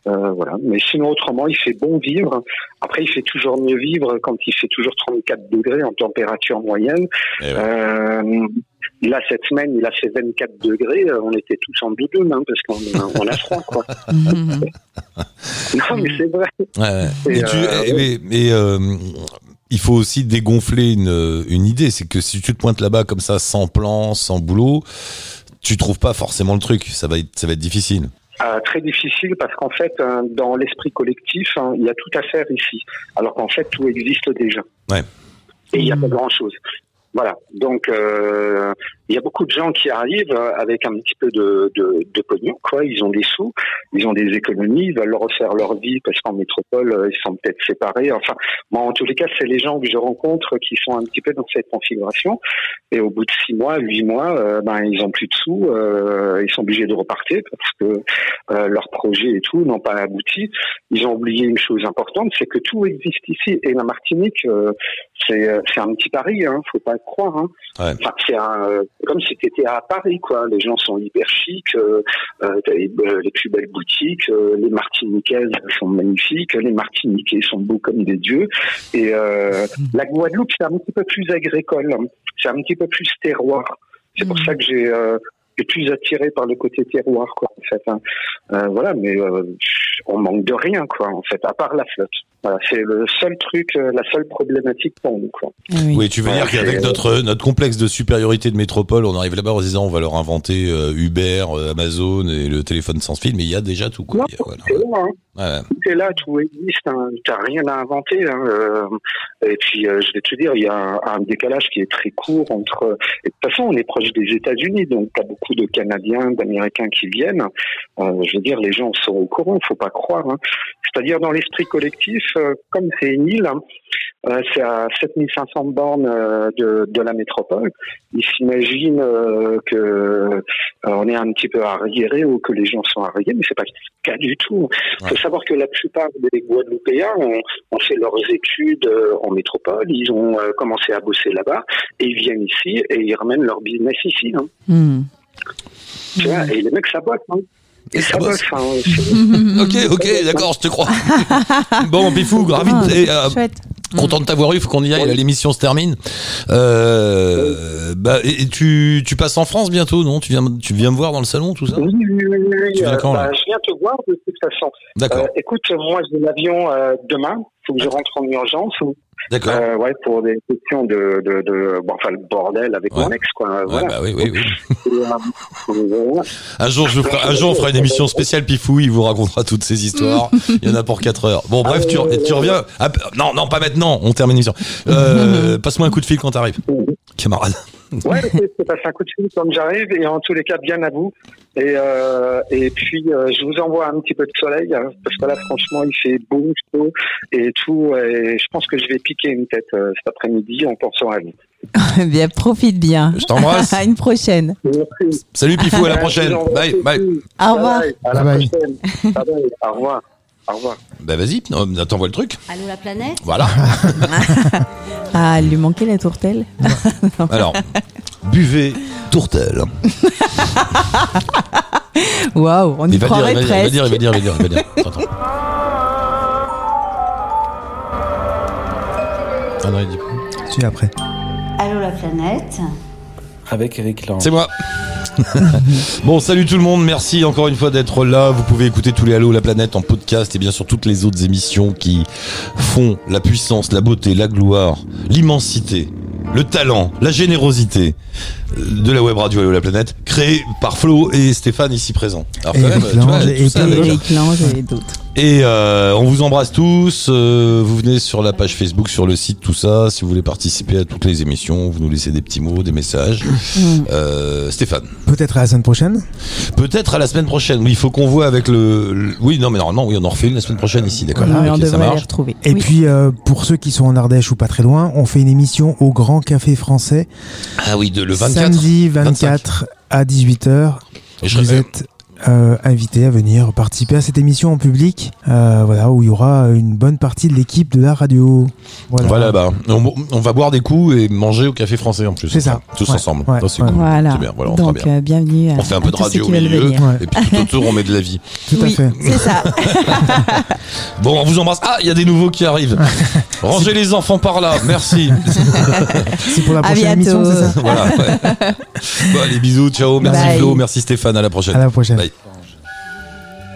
Euh, voilà. Mais sinon, autrement, il fait bon vivre. Après, il fait toujours mieux vivre quand il fait toujours 34 degrés en température moyenne. Euh, là, cette semaine, il a fait 24 degrés. On était tous en doudoune hein, parce qu'on a- on a froid, quoi. non, mais c'est vrai. Ouais. Et, Et tu- euh, eh, euh, il faut aussi dégonfler une, une idée, c'est que si tu te pointes là-bas comme ça, sans plan, sans boulot, tu trouves pas forcément le truc. Ça va être, ça va être difficile. Euh, très difficile parce qu'en fait, euh, dans l'esprit collectif, hein, il y a tout à faire ici, alors qu'en fait, tout existe déjà. Ouais. Et il n'y a pas grand-chose. Voilà. Donc, euh, il y a beaucoup de gens qui arrivent euh, avec un petit peu de, de, de pognon, quoi. Ils ont des sous, ils ont des économies, ils veulent refaire leur vie parce qu'en métropole, euh, ils sont peut-être séparés. Enfin, moi, en tous les cas, c'est les gens que je rencontre qui sont un petit peu dans cette configuration. Et au bout de six mois, huit mois, euh, ben, ils ont plus de sous, euh, ils sont obligés de repartir parce que euh, leurs projets et tout n'ont pas abouti. Ils ont oublié une chose importante, c'est que tout existe ici. Et la Martinique, euh, c'est c'est un petit Paris, hein, faut pas le croire. Hein. Enfin, c'est un, euh, comme si tu étais à Paris, quoi. Les gens sont hyper chics, euh, euh, t'as les, euh, les plus belles boutiques, euh, les Martiniquaises sont magnifiques, les Martiniquais sont beaux comme des dieux. Et euh, la Guadeloupe, c'est un petit peu plus agricole, hein. c'est un petit peu plus terroir. C'est pour ça que j'ai euh, été plus attiré par le côté terroir, quoi, en fait. hein. Euh, voilà, mais euh, on manque de rien, quoi, en fait, à part la flotte. Voilà, c'est le seul truc, euh, la seule problématique pour nous, quoi. Oui, tu veux dire qu'avec c'est- notre notre complexe de supériorité de métropole, on arrive là-bas en se disant on va leur inventer euh, Uber, euh, Amazon et le téléphone sans fil, mais il y a déjà tout. Quoi. A- voilà. Hein. Ouais. Tout est là, tout existe. Hein. T'as rien à inventer. Hein. euh, et puis, euh, je vais te dire, il y a un, un décalage qui est très court entre. Et de toute façon, on est proche des États-Unis, donc t'as beaucoup de Canadiens, d'Américains qui viennent. Euh, je veux dire, les gens sont au courant, faut pas croire. Hein. C'est-à-dire dans l'esprit collectif, comme c'est une île. hein, c'est à 7500 bornes de, de la métropole. Ils s'imaginent euh, que euh, on est un petit peu arriéré ou que les gens sont arriérés, mais c'est pas le cas du tout. Il savoir que la plupart des Guadeloupéens ont, ont fait leurs études euh, en métropole, ils ont euh, commencé à bosser là-bas et ils viennent ici et ils ramènent leur business ici. hein. Hmm. Tu vois, et les mecs, ça bosse. Hein. Et ça bosse. hein. ok, ok, d'accord, je te crois. bon, Pifou, ravi de- et, euh, Chouette. Content de t'avoir eu, faut qu'on y aille, l'émission se termine. Euh, bah, et, tu, tu passes en France bientôt, non? Tu viens, tu viens me voir dans le salon, tout ça? Oui, oui, oui, oui, Tu viens quand, là? Bah, Je viens te voir de toute façon. D'accord. Euh, écoute, moi j'ai l'avion euh, demain. faut que je rentre en urgence. D'accord. Euh, ouais, pour des questions de, de, de bon, enfin le bordel avec mon ex, quoi. Ouais, voilà. bah oui, oui, oui. Un jour, je vous ferai- un jour, on fera une émission spéciale Pifou, il vous racontera toutes ces histoires. Il y en a pour 4 heures. Bon, bref, tu, re- tu reviens. Ah, non, non, pas maintenant, on termine l'émission. Euh, Passe-moi un coup de fil quand t'arrives, camarade. Ouais, ok, je te passe un coup de fil quand j'arrive et en tous les cas bien à vous. Et, euh, et puis euh, je vous envoie un petit peu de soleil hein, parce que là franchement il fait beau, chaud et tout. Et je pense que je vais piquer une tête euh, cet après-midi en pensant à vous. bien, profite bien. Je t'embrasse. à une prochaine. Salut Pifou, à la prochaine. Bye, bye. Au revoir. À la Bye prochaine. Bye bye. Au revoir. Au revoir. Bah vas-y, euh, t'envoies le truc. Allô la planète? Voilà. Ah, il lui manquait la tourtelle? Alors, buvez tourtelle. Waouh, on y Il va dire, croirait il va dire, il va presque. dire, il va dire, il va dire, il va dire. Attends, attends. Ah non, il dit pas. Tu es après. Allô la planète? Avec Eric Lange. C'est moi. bon, salut tout le monde. Merci encore une fois d'être là. Vous pouvez écouter tous les Allo la planète en podcast et bien sûr toutes les autres émissions qui font la puissance, la beauté, la gloire, l'immensité, le talent, la générosité de la web radio Allo la planète, créée par Flo et Stéphane ici présents. Alors quand Et même, tu vois, et d'autres. Et euh, on vous embrasse tous. euh, vous venez sur la page Facebook, sur le site, tout ça. Si vous voulez participer à toutes les émissions, vous nous laissez des petits mots, des messages. Euh, Stéphane. Peut-être à la semaine prochaine? Peut-être à la semaine prochaine. Oui, il faut qu'on voit avec le, le- Oui, non, mais normalement, oui, on en refait une la semaine prochaine ici, d'accord Oui, on devrait les retrouver. Et Oui. puis, euh, pour ceux qui sont en Ardèche ou pas très loin, on fait une émission au Grand Café Français. Ah oui, de, le 24. Samedi 24 à 18h. Et je Vous êtes euh, invités à venir participer à cette émission en public, euh, voilà, où il y aura une bonne partie de l'équipe de la radio. Voilà. Voilà, bah, on, on va boire des coups et manger au café français en plus. C'est ça. Tous Ouais. ensemble. Ouais. Ça, c'est Ouais. cool. Voilà. C'est bien. Voilà, on fera Donc, bien. euh, bienvenue à On fait un peu de radio au milieu. Et puis tout autour, on met de la vie. Tout à fait. c'est ça. Bon, on vous embrasse. Ah, il y a des nouveaux qui arrivent. Rangez les enfants par là. Merci. C'est pour la prochaine émission, c'est ça voilà. ouais. Bon, allez, bisous. Ciao. Merci Bye. Flo. Merci Stéphane. À la prochaine. À la prochaine. Bye.